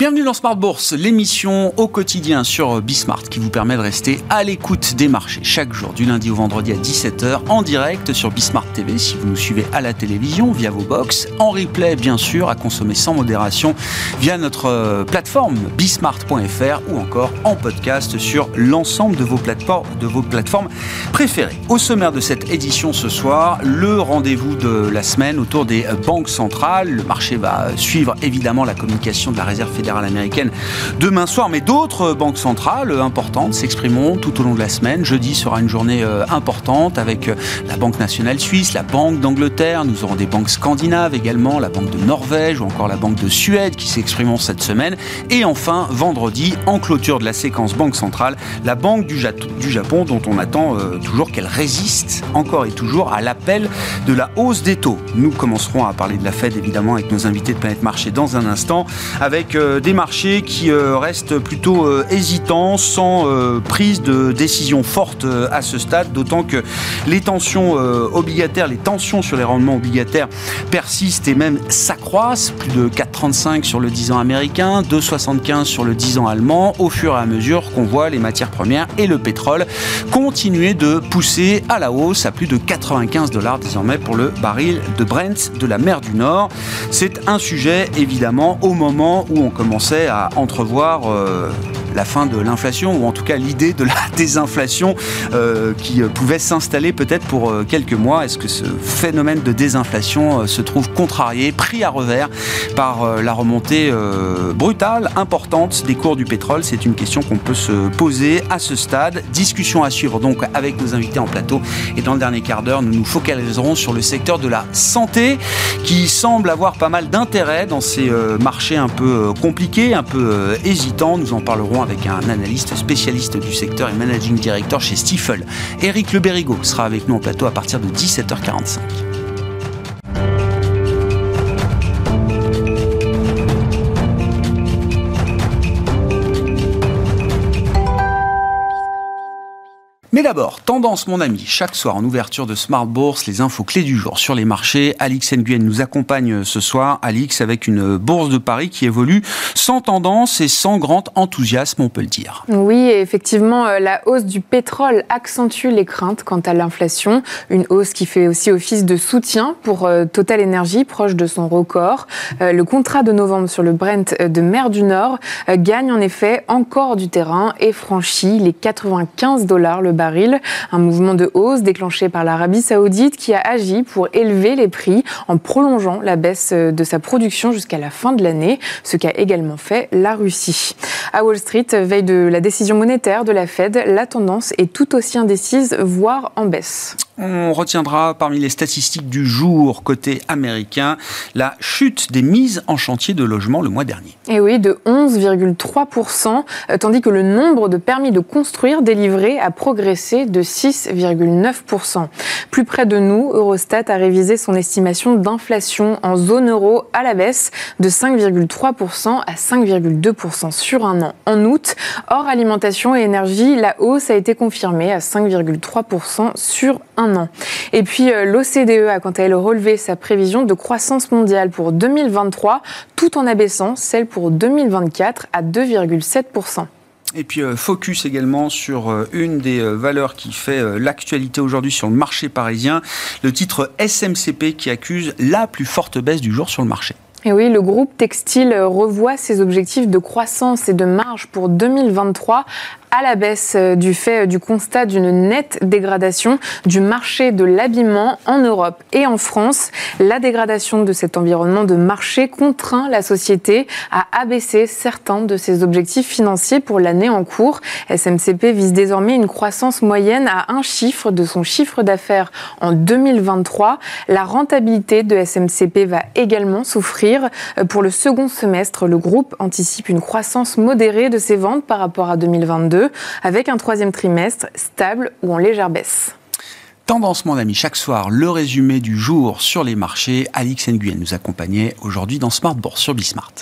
Bienvenue dans Smart Bourse, l'émission au quotidien sur Bismart qui vous permet de rester à l'écoute des marchés chaque jour du lundi au vendredi à 17h en direct sur Bismart TV si vous nous suivez à la télévision via vos box, en replay bien sûr à consommer sans modération via notre euh, plateforme bismart.fr ou encore en podcast sur l'ensemble de vos plateformes de vos plateformes préférées. Au sommaire de cette édition ce soir, le rendez-vous de la semaine autour des banques centrales. Le marché va suivre évidemment la communication de la réserve fédérale américaine demain soir, mais d'autres banques centrales importantes s'exprimeront tout au long de la semaine. Jeudi sera une journée euh, importante avec euh, la Banque nationale suisse, la Banque d'Angleterre, nous aurons des banques scandinaves également, la Banque de Norvège ou encore la Banque de Suède qui s'exprimeront cette semaine. Et enfin, vendredi, en clôture de la séquence Banque centrale, la Banque du, Japon dont on attend euh, toujours qu'elle résiste encore et toujours à l'appel de la hausse des taux. Nous commencerons à parler de la Fed évidemment avec nos invités de Planète Marché dans un instant avec des marchés qui euh, restent plutôt euh, hésitants, sans euh, prise de décision forte à ce stade, d'autant que les tensions obligataires, les tensions sur les rendements obligataires persistent et même s'accroissent, plus de 4,35 sur le 10 ans américain, 2,75 sur le 10 ans allemand, au fur et à mesure qu'on voit les matières premières et le pétrole continuer de pousser à la hausse à plus de 95 dollars désormais pour le baril de Brent de la mer du Nord. C'est un sujet évidemment au moment où on commence commençait à entrevoir euh, la fin de l'inflation, ou en tout cas l'idée de la désinflation euh, qui pouvait s'installer peut-être pour euh, quelques mois. Est-ce que ce phénomène de désinflation se trouve contrarié, pris à revers par la remontée brutale, importante des cours du pétrole? C'est une question qu'on peut se poser à ce stade. Discussion à suivre donc avec nos invités en plateau. Et dans le dernier quart d'heure, nous nous focaliserons sur le secteur de la santé qui semble avoir pas mal d'intérêt dans ces marchés un peu compliqués un peu euh, hésitant. Nous en parlerons avec un analyste spécialiste du secteur et managing director chez Stifel. Eric Le sera avec nous en plateau à partir de 17h45. D'abord, tendance mon ami, chaque soir en ouverture de Smart Bourse, les infos clés du jour sur les marchés. Alix Nguyen nous accompagne ce soir, Alix avec une bourse de Paris qui évolue sans tendance et sans grand enthousiasme, on peut le dire. Oui, effectivement, euh, la hausse du pétrole accentue les craintes quant à l'inflation, une hausse qui fait aussi office de soutien pour euh, Total Energy, proche de son record. Euh, le contrat de novembre sur le Brent de mer du Nord gagne en effet encore du terrain et franchit les 95 dollars le baril un mouvement de hausse déclenché par l'Arabie saoudite qui a agi pour élever les prix en prolongeant la baisse de sa production jusqu'à la fin de l'année, ce qu'a également fait la Russie. À Wall Street, veille de la décision monétaire de la Fed, la tendance est tout aussi indécise, voire en baisse. On retiendra parmi les statistiques du jour côté américain la chute des mises en chantier de logement le mois dernier. Et oui, de 11,3%, euh, tandis que le nombre de permis de construire délivrés a progressé de 6,9%. Plus près de nous, Eurostat a révisé son estimation d'inflation en zone euro à la baisse de 5,3% à 5,2% sur un an en août. Hors alimentation et énergie, la hausse a été confirmée à 5,3% sur un et puis euh, l'OCDE a quant à elle relevé sa prévision de croissance mondiale pour 2023 tout en abaissant celle pour 2024 à 2,7%. Et puis euh, focus également sur euh, une des valeurs qui fait l'actualité aujourd'hui sur le marché parisien, le titre SMCP qui accuse la plus forte baisse du jour sur le marché. Et oui, le groupe textile revoit ses objectifs de croissance et de marge pour 2023 à la baisse du fait du constat d'une nette dégradation du marché de l'habillement en Europe et en France. La dégradation de cet environnement de marché contraint la société à abaisser certains de ses objectifs financiers pour l'année en cours. SMCP vise désormais une croissance moyenne à un chiffre de son chiffre d'affaires en 2023. La rentabilité de SMCP va également souffrir. Euh, pour le second semestre, le groupe anticipe une croissance modérée de ses ventes par rapport à 2022 avec un troisième trimestre stable ou en légère baisse. Tendance, mon ami, chaque soir, le résumé du jour sur les marchés. Alix Nguyen nous accompagnait aujourd'hui dans Smart Bourse sur Bismart.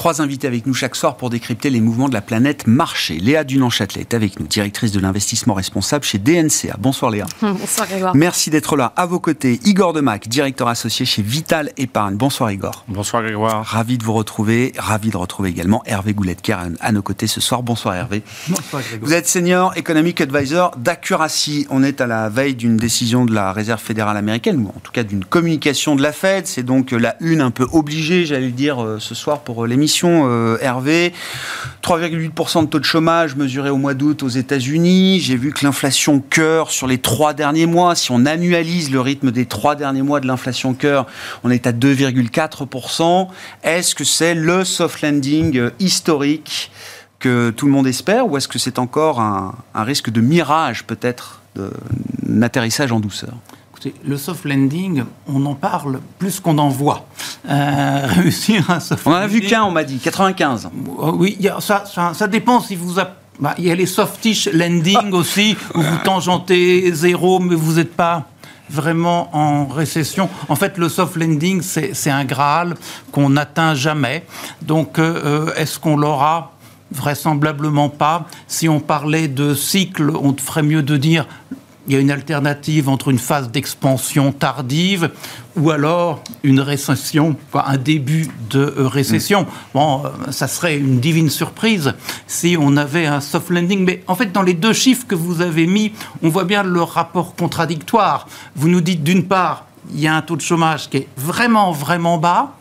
Trois invités avec nous chaque soir pour décrypter les mouvements de la planète marché. Léa Dunan-Châtelet est avec nous, directrice de l'investissement responsable chez DNCA. Bonsoir Léa. Bonsoir Grégoire. Merci d'être là. À vos côtés, Igor Demac, directeur associé chez Vital Épargne. Bonsoir Igor. Bonsoir Grégoire. Ravi de vous retrouver. Ravi de retrouver également Hervé Gouletker à nos côtés ce soir. Bonsoir Hervé. Bonsoir Grégoire. Vous êtes senior economic advisor d'Accuracy. On est à la veille d'une décision de la Réserve fédérale américaine, ou en tout cas d'une communication de la Fed. C'est donc la une un peu obligée, j'allais dire, euh, ce soir pour euh, euh, Hervé. 3,8% de taux de chômage mesuré au mois d'août aux États-Unis. J'ai vu que l'inflation cœur sur les trois derniers mois, si on annualise le rythme des trois derniers mois de l'inflation cœur, on est à 2,4%. Est-ce que c'est le soft landing historique que tout le monde espère ou est-ce que c'est encore un, un risque de mirage peut-être, d'un atterrissage en douceur? Le soft landing, on en parle plus qu'on en voit. Euh, réussir un soft On en a vu qu'un, on m'a dit, 95. Euh, oui, ça, ça, dépend si vous... Bah, il y a les softish landing aussi, où vous tangentez zéro, mais vous n'êtes pas vraiment en récession. En fait, le soft landing, c'est un Graal qu'on n'atteint jamais. Donc, euh, est-ce qu'on l'aura? Vraisemblablement pas. Si on parlait de cycle, on ferait mieux de dire il y a une alternative entre une phase d'expansion tardive ou alors une récession, un début de euh, récession. Mm. Bon, euh, ça serait une divine surprise si on avait un soft landing. Mais en fait, dans les deux chiffres que vous avez mis, on voit bien le rapport contradictoire. Vous nous dites d'une part, il y a un taux de chômage qui est vraiment, vraiment bas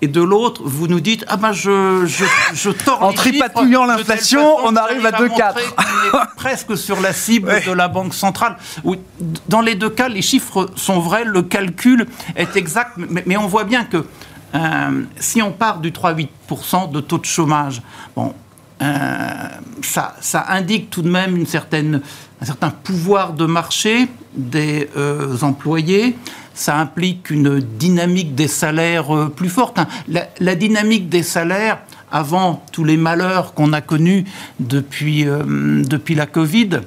et de l'autre, vous nous dites ah ben je je, je tords en tripatouillant l'inflation, on arrive à 2,4. on est presque sur la cible de la banque centrale. Oui, dans les deux cas, les chiffres sont vrais, le calcul est exact, mais, on voit bien que euh, si on part du 3,8% de taux de chômage, bon, euh, ça, ça, indique tout de même une certaine, un certain pouvoir de marché des euh, employés ça implique une dynamique des salaires euh, plus forte. Hein. La, dynamique des salaires, avant tous les malheurs qu'on a connus depuis, euh, depuis la Covid,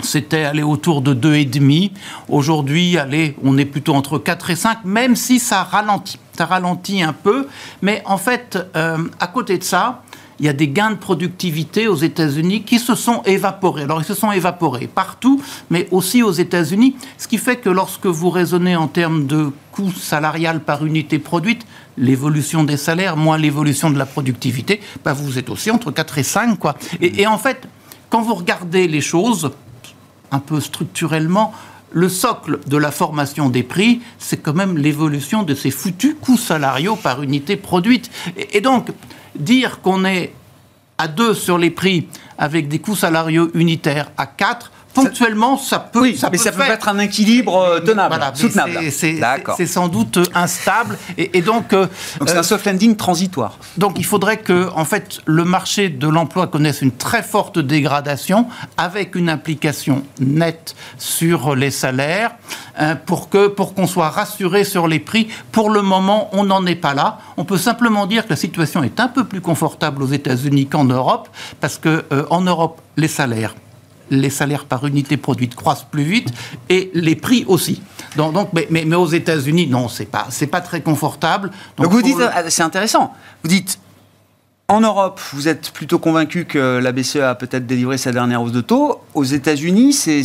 c'était aller autour de 2,5. Aujourd'hui, on est plutôt entre 4 et 5, même si ça ralentit. Ça ralentit un peu. Mais en fait, euh, à côté de ça, il y a des gains de productivité aux États-Unis qui se sont évaporés. Alors, ils se sont évaporés partout, mais aussi aux États-Unis, ce qui fait que lorsque vous raisonnez en termes de coût salarial par unité produite, l'évolution des salaires moins l'évolution de la productivité, bah vous êtes aussi entre 4 et 5. Quoi. Et, en fait, quand vous regardez les choses, un peu structurellement, le socle de la formation des prix, c'est quand même l'évolution de ces foutus coûts salariaux par unité produite. Et donc, dire qu'on est à 2 sur les prix avec des coûts salariaux unitaires à 4, ponctuellement, ça peut. Oui, mais ça peut être un équilibre euh, tenable, soutenable. C'est sans doute instable et, donc. Euh, donc c'est un euh, soft landing transitoire. Donc il faudrait que, en fait, le marché de l'emploi connaisse une très forte dégradation avec une implication nette sur les salaires pour que pour qu'on soit rassuré sur les prix. Pour le moment, on n'en est pas là. On peut simplement dire que la situation est un peu plus confortable aux États-Unis qu'en Europe parce que en Europe, les salaires les salaires par unité produite croissent plus vite et les prix aussi. Donc, mais, mais, aux États-Unis, non, c'est pas, c'est pas très confortable. Donc, vous dites, ah, c'est intéressant. Vous dites, en Europe, vous êtes plutôt convaincu que la BCE a peut-être délivré sa dernière hausse de taux. Aux États-Unis, c'est.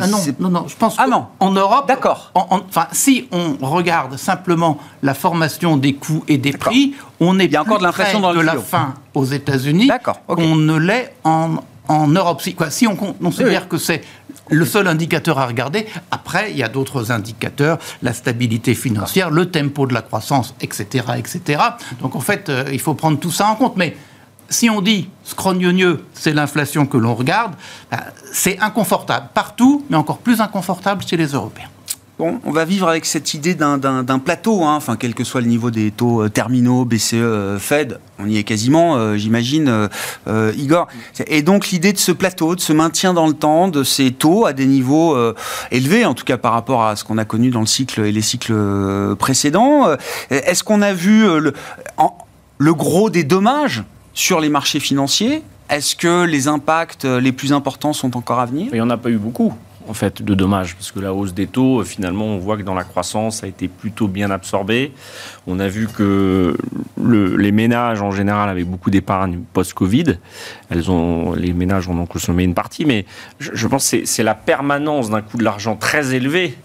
Ah non, non, non, je pense ah non. en Europe. D'accord. Enfin, si on regarde simplement la formation des coûts et des prix, on est Il y a encore de l'inflation dans de la fin aux États-Unis qu'on ne l'est en, en Europe. Si, quoi, si on considère que c'est le seul indicateur à regarder, après, il y a d'autres indicateurs, la stabilité financière, le tempo de la croissance, etc. etc. Donc en fait, euh, il faut prendre tout ça en compte. Mais si on dit scrognonieux, c'est l'inflation que l'on regarde, bah, c'est inconfortable partout, mais encore plus inconfortable chez les Européens on va vivre avec cette idée d'un plateau, hein. enfin, quel que soit le niveau des taux euh, terminaux, BCE, euh, Fed, on y est quasiment, euh, j'imagine, Igor. Et donc l'idée de ce plateau, de ce maintien dans le temps, de ces taux à des niveaux élevés, en tout cas par rapport à ce qu'on a connu dans le cycle et les cycles précédents. Est-ce qu'on a vu le gros des dommages sur les marchés financiers? Est-ce que les impacts les plus importants sont encore à venir? Il n'y en a pas eu beaucoup. En fait, de dommages, parce que la hausse des taux, finalement, on voit que dans la croissance, ça a été plutôt bien absorbé. On a vu que les ménages, en général, avaient beaucoup d'épargne post-Covid. Elles ont, les ménages en ont consommé une partie, mais je, je pense que c'est la permanence d'un coût de l'argent très élevé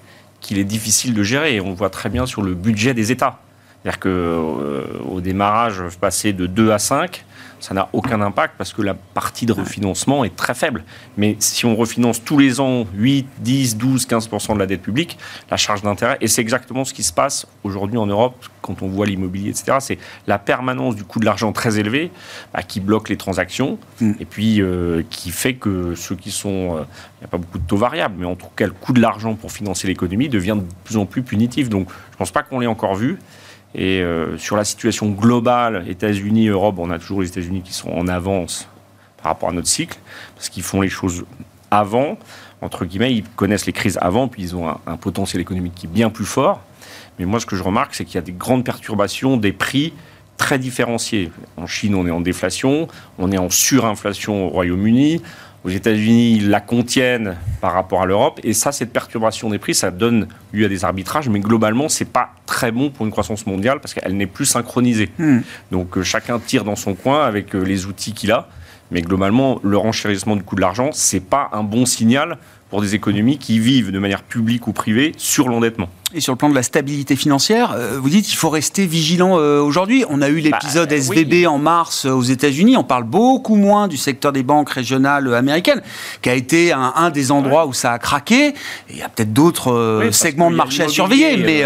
qu'il est difficile de gérer. Et on voit très bien sur le budget des États. C'est-à-dire qu'au euh, démarrage, passer de 2 à 5, ça n'a aucun impact parce que la partie de refinancement est très faible. Mais si on refinance tous les ans 8, 10, 12, 15% de la dette publique, la charge d'intérêt, et c'est exactement ce qui se passe aujourd'hui en Europe quand on voit l'immobilier, etc., c'est la permanence du coût de l'argent très élevé bah, qui bloque les transactions mm. et puis euh, qui fait que ceux qui sont... Euh, il n'y a pas beaucoup de taux variables, mais en tout cas, le coût de l'argent pour financer l'économie devient de plus en plus punitif. Donc, je ne pense pas qu'on l'ait encore vu. Et euh, sur la situation globale, États-Unis, Europe, on a toujours les États-Unis qui sont en avance par rapport à notre cycle, parce qu'ils font les choses avant, entre guillemets, ils connaissent les crises avant, puis ils ont un, potentiel économique qui est bien plus fort. Mais moi, ce que je remarque, c'est qu'il y a des grandes perturbations des prix très différenciés. En Chine, on est en déflation, on est en surinflation au Royaume-Uni, aux États-Unis, ils la contiennent par rapport à l'Europe. Et ça, cette perturbation des prix, ça donne lieu à des arbitrages. Mais globalement, c'est pas très bon pour une croissance mondiale parce qu'elle n'est plus synchronisée. Hmm. Donc euh, chacun tire dans son coin avec euh, les outils qu'il a. Mais globalement, le renchérissement du coût de l'argent, c'est pas un bon signal pour des économies qui vivent de manière publique ou privée sur l'endettement. Et sur le plan de la stabilité financière, euh, vous dites qu'il faut rester vigilant euh, aujourd'hui. On a eu bah, l'épisode SVB en mars euh, aux États-Unis. On parle beaucoup moins du secteur des banques régionales américaines, qui a été un, des endroits où ça a craqué. il y a peut-être d'autres segments de marché à surveiller. mais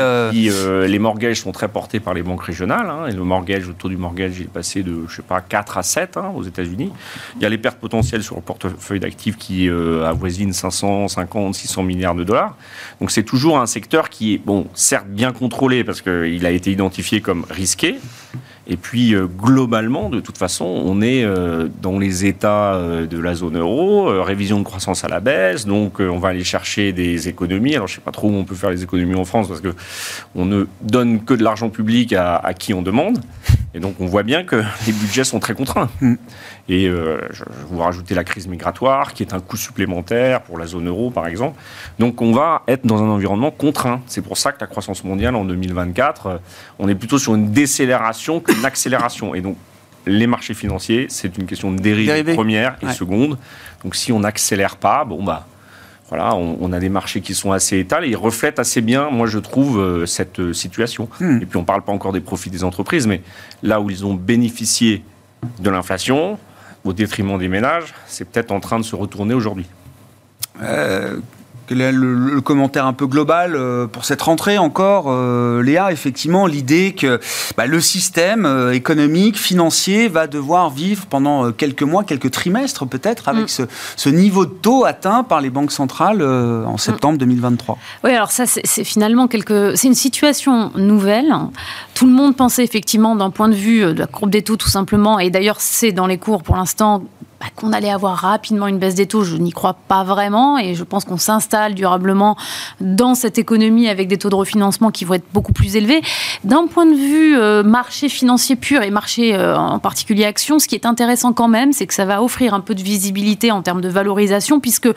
les mortgages sont très portés par les banques régionales. Hein, et le mortgage, le taux du mortgage est passé de, je sais pas, 4 à 7 hein, aux États-Unis. Il y a les pertes potentielles sur le portefeuille d'actifs qui avoisinent 550, 600 milliards de dollars. Donc c'est toujours un secteur qui bon, certes bien contrôlé parce qu'il a été identifié comme risqué. Et puis, euh, globalement, de toute façon, on est euh, dans les États euh, de la zone euro, révision de croissance à la baisse, donc on va aller chercher des économies. Alors, je ne sais pas trop où on peut faire les économies en France parce qu'on ne donne que de l'argent public à, à, qui on demande. Et donc, on voit bien que les budgets sont très contraints. Et euh, je, vous rajouter la crise migratoire, qui est un coût supplémentaire pour la zone euro, par exemple. Donc on va être dans un environnement contraint. C'est pour ça que la croissance mondiale en 2024, euh, on est plutôt sur une décélération qu'une accélération. Et donc les marchés financiers, c'est une question de dérive première et seconde. Donc si on n'accélère pas, bon bah voilà, on, a des marchés qui sont assez étalés, ils reflètent assez bien, moi je trouve, euh, cette situation. Hmm. Et puis on ne parle pas encore des profits des entreprises, mais là où ils ont bénéficié de l'inflation, au détriment des ménages, c'est peut-être en train de se retourner aujourd'hui. Euh, le, commentaire un peu global euh, pour cette rentrée encore, euh, Léa Effectivement, l'idée que bah, le système euh, économique, financier va devoir vivre pendant quelques mois, quelques trimestres peut-être, avec mm. ce, niveau de taux atteint par les banques centrales en septembre 2023. Oui, alors ça, c'est finalement quelque... c'est une situation nouvelle. Tout le monde pensait effectivement d'un point de vue de la courbe des taux tout simplement, et d'ailleurs c'est dans les cours pour l'instant bah, qu'on allait avoir rapidement une baisse des taux, je n'y crois pas vraiment et je pense qu'on s'installe durablement dans cette économie avec des taux de refinancement qui vont être beaucoup plus élevés. D'un point de vue euh, marché financier pur et marché euh, en particulier action, ce qui est intéressant quand même, c'est que ça va offrir un peu de visibilité en termes de valorisation puisque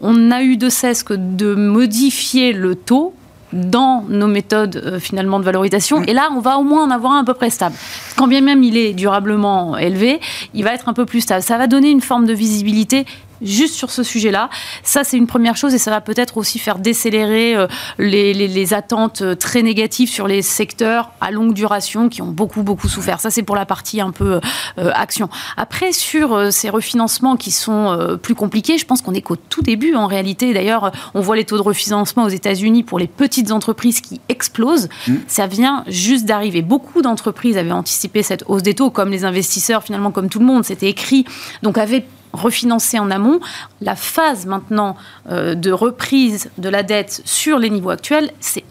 on a eu de cesse que de modifier le taux dans nos méthodes euh, finalement de valorisation. Mm. Et là, on va au moins en avoir un à peu près stable. Quand bien même il est durablement élevé, il va être un peu plus stable. Ça va donner une forme de visibilité juste sur ce sujet-là. Ça, c'est une première chose et ça va peut-être aussi faire décélérer euh, les, attentes euh, très négatives sur les secteurs à longue duration qui ont beaucoup, beaucoup souffert. Ça, c'est pour la partie un peu euh, action. Après, sur ces refinancements qui sont plus compliqués, je pense qu'on est qu'au tout début en réalité. D'ailleurs, on voit les taux de refinancement aux États-Unis pour les petites entreprises qui explosent. Mmh. Ça vient juste d'arriver. Beaucoup d'entreprises avaient anticipé cette hausse des taux, comme les investisseurs, finalement, comme tout le monde. C'était écrit. Donc, avaient refinancer en amont. La phase maintenant euh, de reprise de la dette sur les niveaux actuels, c'est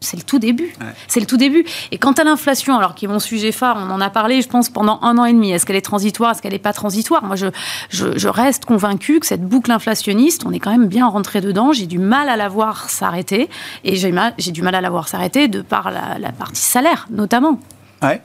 c'est le tout début. C'est le tout début. Et quant à l'inflation, alors qui est mon sujet phare, on en a parlé, je pense, pendant un an et demi. Est-ce qu'elle est transitoire? Est-ce qu'elle n'est pas transitoire? Moi, je, je, reste convaincue que cette boucle inflationniste, on est quand même bien rentré dedans. J'ai du mal à la voir s'arrêter. Et j'ai du mal à la voir s'arrêter de par la, la partie salaire, notamment. Ouais.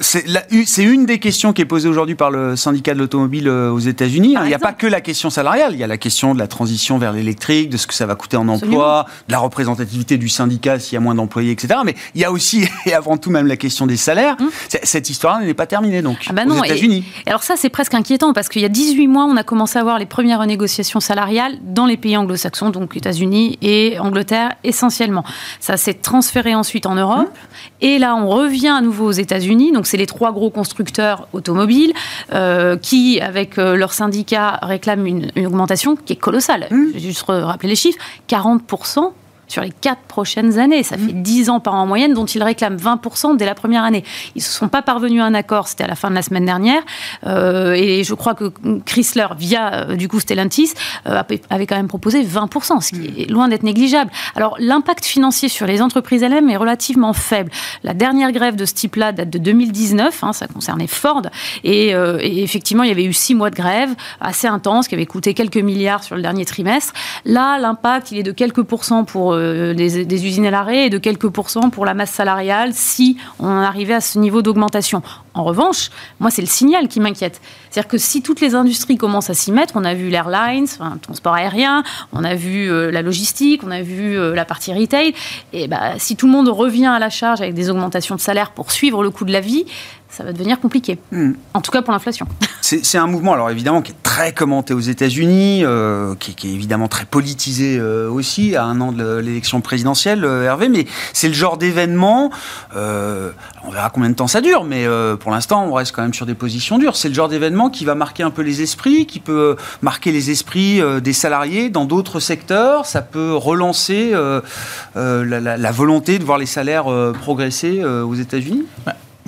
C'est une des questions qui est posée aujourd'hui par le syndicat de l'automobile euh, aux États-Unis. Il n'y a pas que la question salariale, il y a la question de la transition vers l'électrique, de ce que ça va coûter en emploi, de la représentativité du syndicat s'il y a moins d'employés, etc. Mais il y a aussi, et avant tout même, la question des salaires. Hum. Cette histoire n'est pas terminée, donc, ah bah aux États-Unis. Alors ça, c'est presque inquiétant, parce qu'il y a 18 mois, on a commencé à voir les premières renégociations salariales dans les pays anglo-saxons, donc États-Unis et Angleterre essentiellement. Ça s'est transféré ensuite en Europe. Hum. Et là, on revient à nouveau aux États-Unis. Donc, c'est les trois gros constructeurs automobiles euh, qui, avec euh, leurs syndicats, réclament une, augmentation qui est colossale. Mmh. Je vais juste rappeler les chiffres 40 sur les quatre prochaines années. Ça fait 10 ans par an en moyenne, dont ils réclament 20% dès la première année. Ils ne se sont pas parvenus à un accord, c'était à la fin de la semaine dernière. Euh, et je crois que Chrysler, via euh, du coup Stellantis, euh, avait quand même proposé 20%, ce qui est loin d'être négligeable. Alors l'impact financier sur les entreprises elles-mêmes est relativement faible. La dernière grève de ce type-là date de 2019, hein, ça concernait Ford. Et, et, effectivement, il y avait eu six mois de grève assez intense qui avait coûté quelques milliards sur le dernier trimestre. Là, l'impact, il est de quelques pourcents pour euh, des, usines à l'arrêt et de quelques pourcents pour la masse salariale si on arrivait à ce niveau d'augmentation. En revanche, moi, c'est le signal qui m'inquiète. C'est-à-dire que si toutes les industries commencent à s'y mettre, on a vu l'airlines, enfin, le transport aérien, on a vu euh, la logistique, on a vu euh, la partie retail, et bah, si tout le monde revient à la charge avec des augmentations de salaire pour suivre le coût de la vie, ça va devenir compliqué. Hmm. En tout cas pour l'inflation. C'est un mouvement, alors évidemment, qui est très commenté aux États-Unis, euh, qui, est évidemment très politisé euh, aussi à un an de l'élection présidentielle, euh, Hervé, mais c'est le genre d'événement, on verra combien de temps ça dure, mais pour l'instant, on reste quand même sur des positions dures. C'est le genre d'événement qui va marquer un peu les esprits, qui peut marquer les esprits des salariés dans d'autres secteurs, ça peut relancer la, la, volonté de voir les salaires progresser aux États-Unis?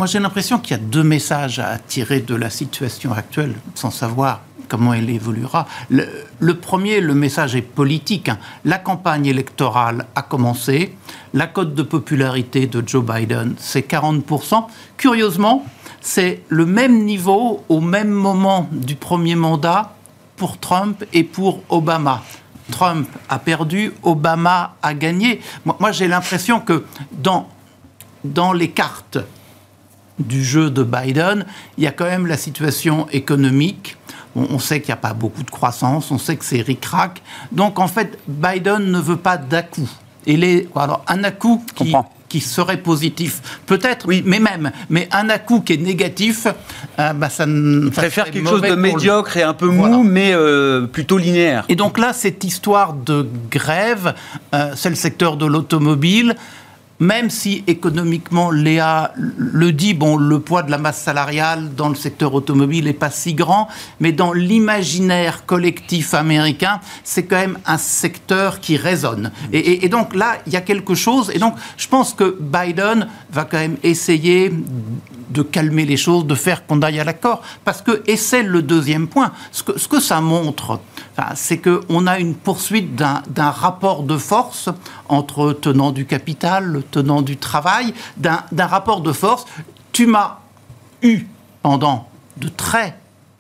Moi, j'ai l'impression qu'il y a deux messages à tirer de la situation actuelle, sans savoir comment elle évoluera. Le, premier, le message est politique. Hein. La campagne électorale a commencé. La cote de popularité de Joe Biden, c'est 40%. Curieusement, c'est le même niveau au même moment du premier mandat pour Trump et pour Obama. Trump a perdu, Obama a gagné. Moi, j'ai l'impression que dans, dans les cartes du jeu de Biden, il y a quand même la situation économique. On, sait qu'il n'y a pas beaucoup de croissance, on sait que c'est ric-rac. Donc en fait, Biden ne veut pas d'à-coup. alors un à-coup qui, serait positif, peut-être, oui. mais même, mais un à-coup qui est négatif, euh, bah, ça ne. préfère quelque chose de médiocre et un peu mou, mais euh, plutôt linéaire. Et donc là, cette histoire de grève, euh, c'est le secteur de l'automobile même si économiquement, Léa le dit, bon, le poids de la masse salariale dans le secteur automobile n'est pas si grand, mais dans l'imaginaire collectif américain, c'est quand même un secteur qui résonne. Et, donc là, il y a quelque chose. Et donc, je pense que Biden va quand même essayer de calmer les choses, de faire qu'on aille à l'accord. Parce que, et c'est le deuxième point, ce que, ça montre, c'est qu'on a une poursuite d'un rapport de force entre tenants du capital, tenants du travail, d'un rapport de force. Tu m'as eu pendant de très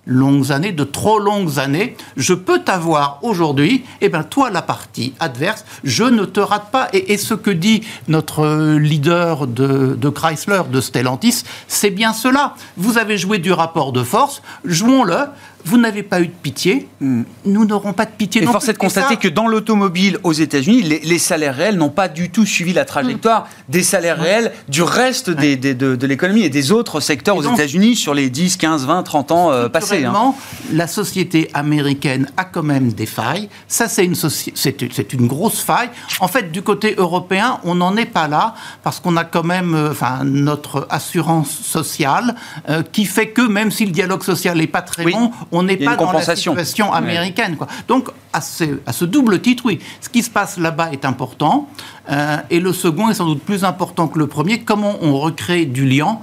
longues années, de trop longues années, je peux t'avoir aujourd'hui, et eh bien toi, la partie adverse, je ne te rate pas. Et, ce que dit notre leader de, de Chrysler, de Stellantis, c'est bien cela. Vous avez joué du rapport de force, jouons-le vous n'avez pas eu de pitié, hmm. nous n'aurons pas de pitié. Et force est de constater que dans l'automobile aux États-Unis, les, salaires réels n'ont pas du tout suivi la trajectoire hmm. des salaires réels du reste des, de, l'économie et des autres secteurs aux États-Unis sur les 10, 15, 20, 30 ans euh, passés. Hein. La société américaine a quand même des failles. Ça, c'est une, c'est une grosse faille. En fait, du côté européen, on n'en est pas là parce qu'on a quand même euh, notre assurance sociale euh, qui fait que même si le dialogue social n'est pas très bon, on n'est pas dans la situation américaine. Quoi. Donc, à ce, double titre, oui, ce qui se passe là-bas est important. Euh, et le second est sans doute plus important que le premier. Comment on recrée du lien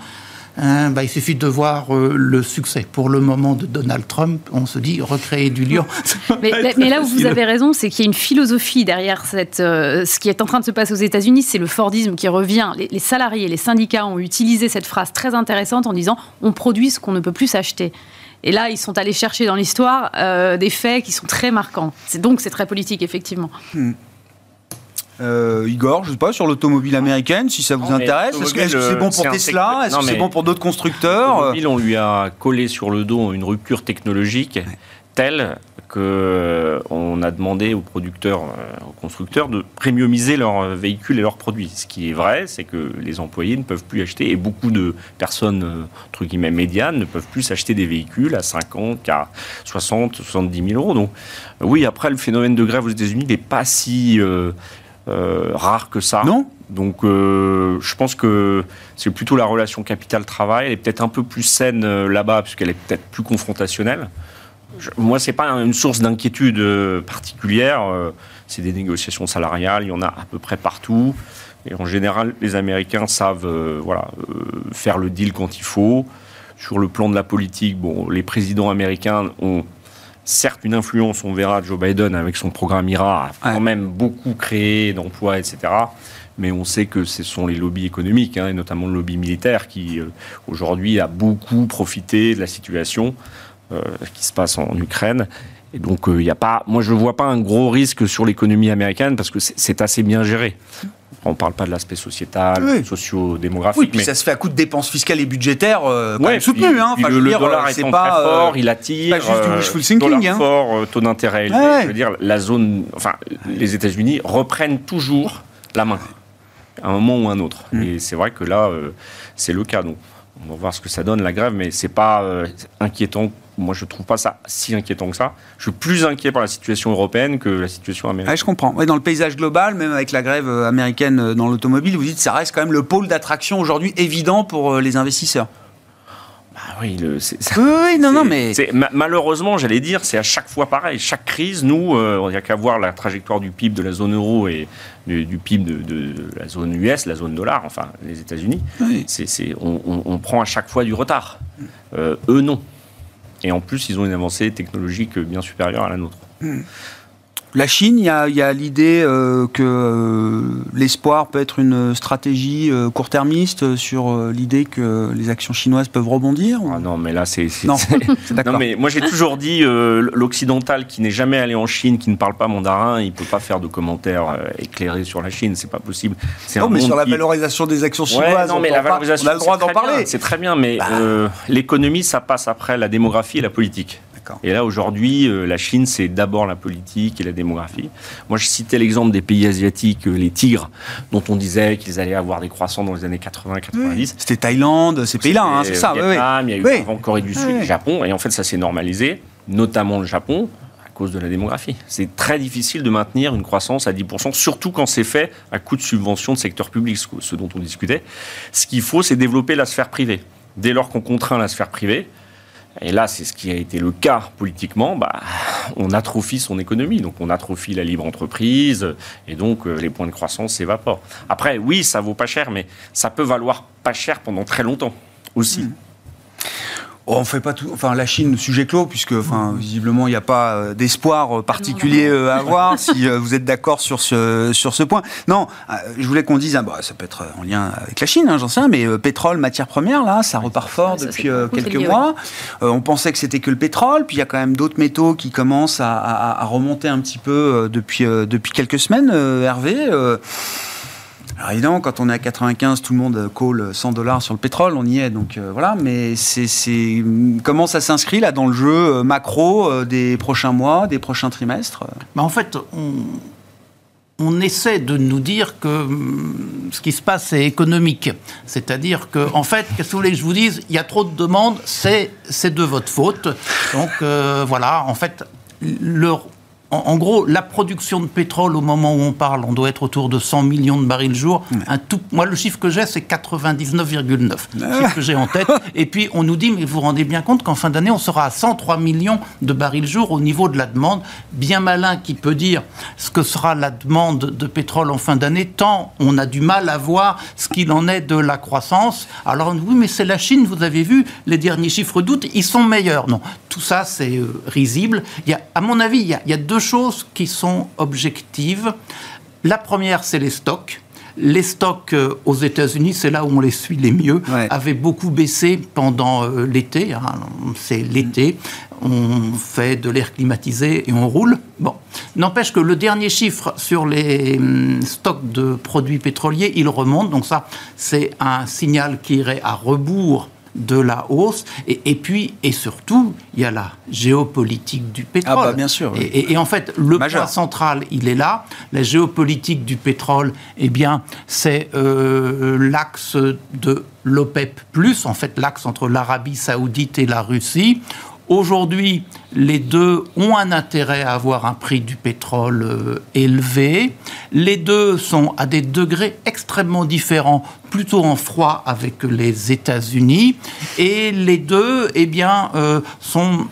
euh, bah, il suffit de voir euh, le succès pour le moment de Donald Trump. On se dit recréer du lien. mais, là où vous avez raison, c'est qu'il y a une philosophie derrière cette, ce qui est en train de se passer aux États-Unis. C'est le Fordisme qui revient. Les, les, salariés, les syndicats ont utilisé cette phrase très intéressante en disant on produit ce qu'on ne peut plus acheter. Et là, ils sont allés chercher dans l'histoire euh, des faits qui sont très marquants. C'est donc c'est très politique, effectivement. Hmm. Euh, Igor, je ne sais pas, sur l'automobile américaine, si ça vous intéresse. Est-ce que c'est bon pour Tesla Est-ce que c'est bon pour d'autres constructeurs On lui a collé sur le dos une rupture technologique telle qu'on euh, a demandé aux producteurs, euh, aux constructeurs de premiumiser leurs véhicules et leurs produits. Ce qui est vrai, c'est que les employés ne peuvent plus acheter, et beaucoup de personnes, euh, entre guillemets, médianes, ne peuvent plus s'acheter des véhicules à 50, à 60, 70 000 euros. Donc, oui, après, le phénomène de grève aux États-Unis n'est pas si rare que ça. Non donc, je pense que c'est plutôt la relation capital-travail. Elle est peut-être un peu plus saine là-bas, puisqu'elle est peut-être plus confrontationnelle moi, c'est pas une source d'inquiétude euh, particulière. Euh, c'est des négociations salariales, il y en a à peu près partout. Et en général, les Américains savent euh, voilà, faire le deal quand il faut. Sur le plan de la politique, bon, les présidents américains ont certes une influence, on verra Joe Biden avec son programme IRA, a quand même beaucoup créé d'emplois, etc. Mais on sait que ce sont les lobbies économiques, hein, et notamment le lobby militaire, qui aujourd'hui a beaucoup profité de la situation. Euh, qui se passe en Ukraine. Et donc, il euh, n'y a pas, moi, je ne vois pas un gros risque sur l'économie américaine parce que c'est assez bien géré. On ne parle pas de l'aspect sociétal, socio-démographique. Oui, puis ça se fait à coup de dépenses fiscales et budgétaires euh, quand soutenues. Hein. le, dollar étant pas, très fort, il attire. Pas juste du wishful thinking. Dollar hein. fort, taux d'intérêt élevé. Je veux dire, la zone, enfin, les États-Unis reprennent toujours la main à un moment ou à un autre. Mm. Et c'est vrai que là, c'est le cas. Donc, on va voir ce que ça donne la grève, mais c'est pas inquiétant moi, je ne trouve pas ça si inquiétant que ça. Je suis plus inquiet par la situation européenne que la situation américaine. je comprends. dans le paysage global, même avec la grève euh, américaine euh, dans l'automobile, vous dites que ça reste quand même le pôle d'attraction aujourd'hui évident pour euh, les investisseurs. Bah oui, le, oui, non, non, mais. Malheureusement, j'allais dire, c'est à chaque fois pareil. Chaque crise, nous, il n'y a qu'à voir la trajectoire du PIB de la zone euro et du, PIB de, la zone US, la zone dollar, enfin les États-Unis. on, prend à chaque fois du retard. eux, non. Et en plus, ils ont une avancée technologique bien supérieure à la nôtre. La Chine, il y a, l'idée euh, que euh, l'espoir peut être une stratégie euh, court-termiste sur l'idée que les actions chinoises peuvent rebondir ah Non, mais là, c'est. Non, non, mais moi, j'ai toujours dit l'occidental qui n'est jamais allé en Chine, qui ne parle pas mandarin, il ne peut pas faire de commentaires éclairés sur la Chine, c'est pas possible. Non, mais sur la valorisation des actions chinoises, non, mais la valorisation, on a le droit d'en parler. C'est très bien, mais bah. l'économie, ça passe après la démographie et la politique. Et là, aujourd'hui, euh, la Chine, c'est d'abord la politique et la démographie. Moi, je citais l'exemple des pays asiatiques, euh, les tigres, dont on disait qu'ils allaient avoir des croissants dans les années 80-90. C'était Thaïlande, ces pays-là, hein, c'est ça. Vietnam, il y a eu avant Corée du Sud, le Japon, et en fait, ça s'est normalisé, notamment le Japon, à cause de la démographie. C'est très difficile de maintenir une croissance à 10%, surtout quand c'est fait à coup de subventions de secteur public, ce dont on discutait. Ce qu'il faut, c'est développer la sphère privée. Dès lors qu'on contraint la sphère privée, et là, c'est ce qui a été le cas politiquement. Bah, on atrophie son économie, donc on atrophie la libre entreprise, et donc euh, les points de croissance s'évaporent. Après, oui, ça vaut pas cher, mais ça peut valoir pas cher pendant très longtemps aussi. Mmh. On fait pas tout. Enfin, la Chine, sujet clos, puisque, enfin, visiblement, il n'y a pas euh, d'espoir euh, particulier euh, à avoir. si vous êtes d'accord sur ce sur ce point. Non, je voulais qu'on dise, ah, bah, ça peut être en lien avec la Chine, hein, j'en sais rien, mais pétrole, matière première, là, ça repart fort depuis quelques mois. on pensait que c'était que le pétrole, puis il y a quand même d'autres métaux qui commencent à, à, remonter un petit peu depuis depuis quelques semaines. Hervé. Alors évidemment, quand on est à 95, tout le monde call 100 dollars sur le pétrole, on y est. Donc euh, voilà, mais c'est comment ça s'inscrit là dans le jeu euh, macro euh, des prochains mois, des prochains trimestres bah, En fait, on, on essaie de nous dire que hum, ce qui se passe est économique. C'est-à-dire que, en fait, qu'est-ce que vous voulez que je vous dise? Il y a trop de demandes, c'est de votre faute. Donc voilà, en fait, le en, gros, la production de pétrole au moment où on parle, on doit être autour de 100 millions de barils jour. Un tout, moi, le chiffre que j'ai, c'est 99,9. Ah. chiffre que j'ai en tête. Et puis, on nous dit, mais vous vous rendez bien compte qu'en fin d'année, on sera à 103 millions de barils jour au niveau de la demande. Bien malin qui peut dire ce que sera la demande de pétrole en fin d'année, tant on a du mal à voir ce qu'il en est de la croissance. Alors, oui, mais c'est la Chine, vous avez vu, les derniers chiffres d'août, ils sont meilleurs. Non, tout ça, c'est euh, risible. Il y a, à mon avis, il y a, il y a deux choses qui sont objectives. La première, c'est les stocks. les stocks euh, aux États-Unis, c'est là où on les suit les mieux, avaient beaucoup baissé pendant euh, l'été. Hein. c'est l'été, on fait de l'air climatisé et on roule. Bon, n'empêche que le dernier chiffre sur les hum, stocks de produits pétroliers, il remonte. Donc ça, c'est un signal qui irait à rebours de la hausse. Et, puis, et surtout, il y a la géopolitique du pétrole. Ah bah bien sûr. Et, en fait, le point central, il est là. La géopolitique du pétrole, eh bien, c'est euh, l'axe de l'OPEP+, en fait, l'axe entre l'Arabie saoudite et la Russie. Aujourd'hui, les deux ont un intérêt à avoir un prix du pétrole euh, élevé. Les deux sont à des degrés extrêmement différents, plutôt en froid avec les États-Unis. Et les deux, eh bien, euh, sont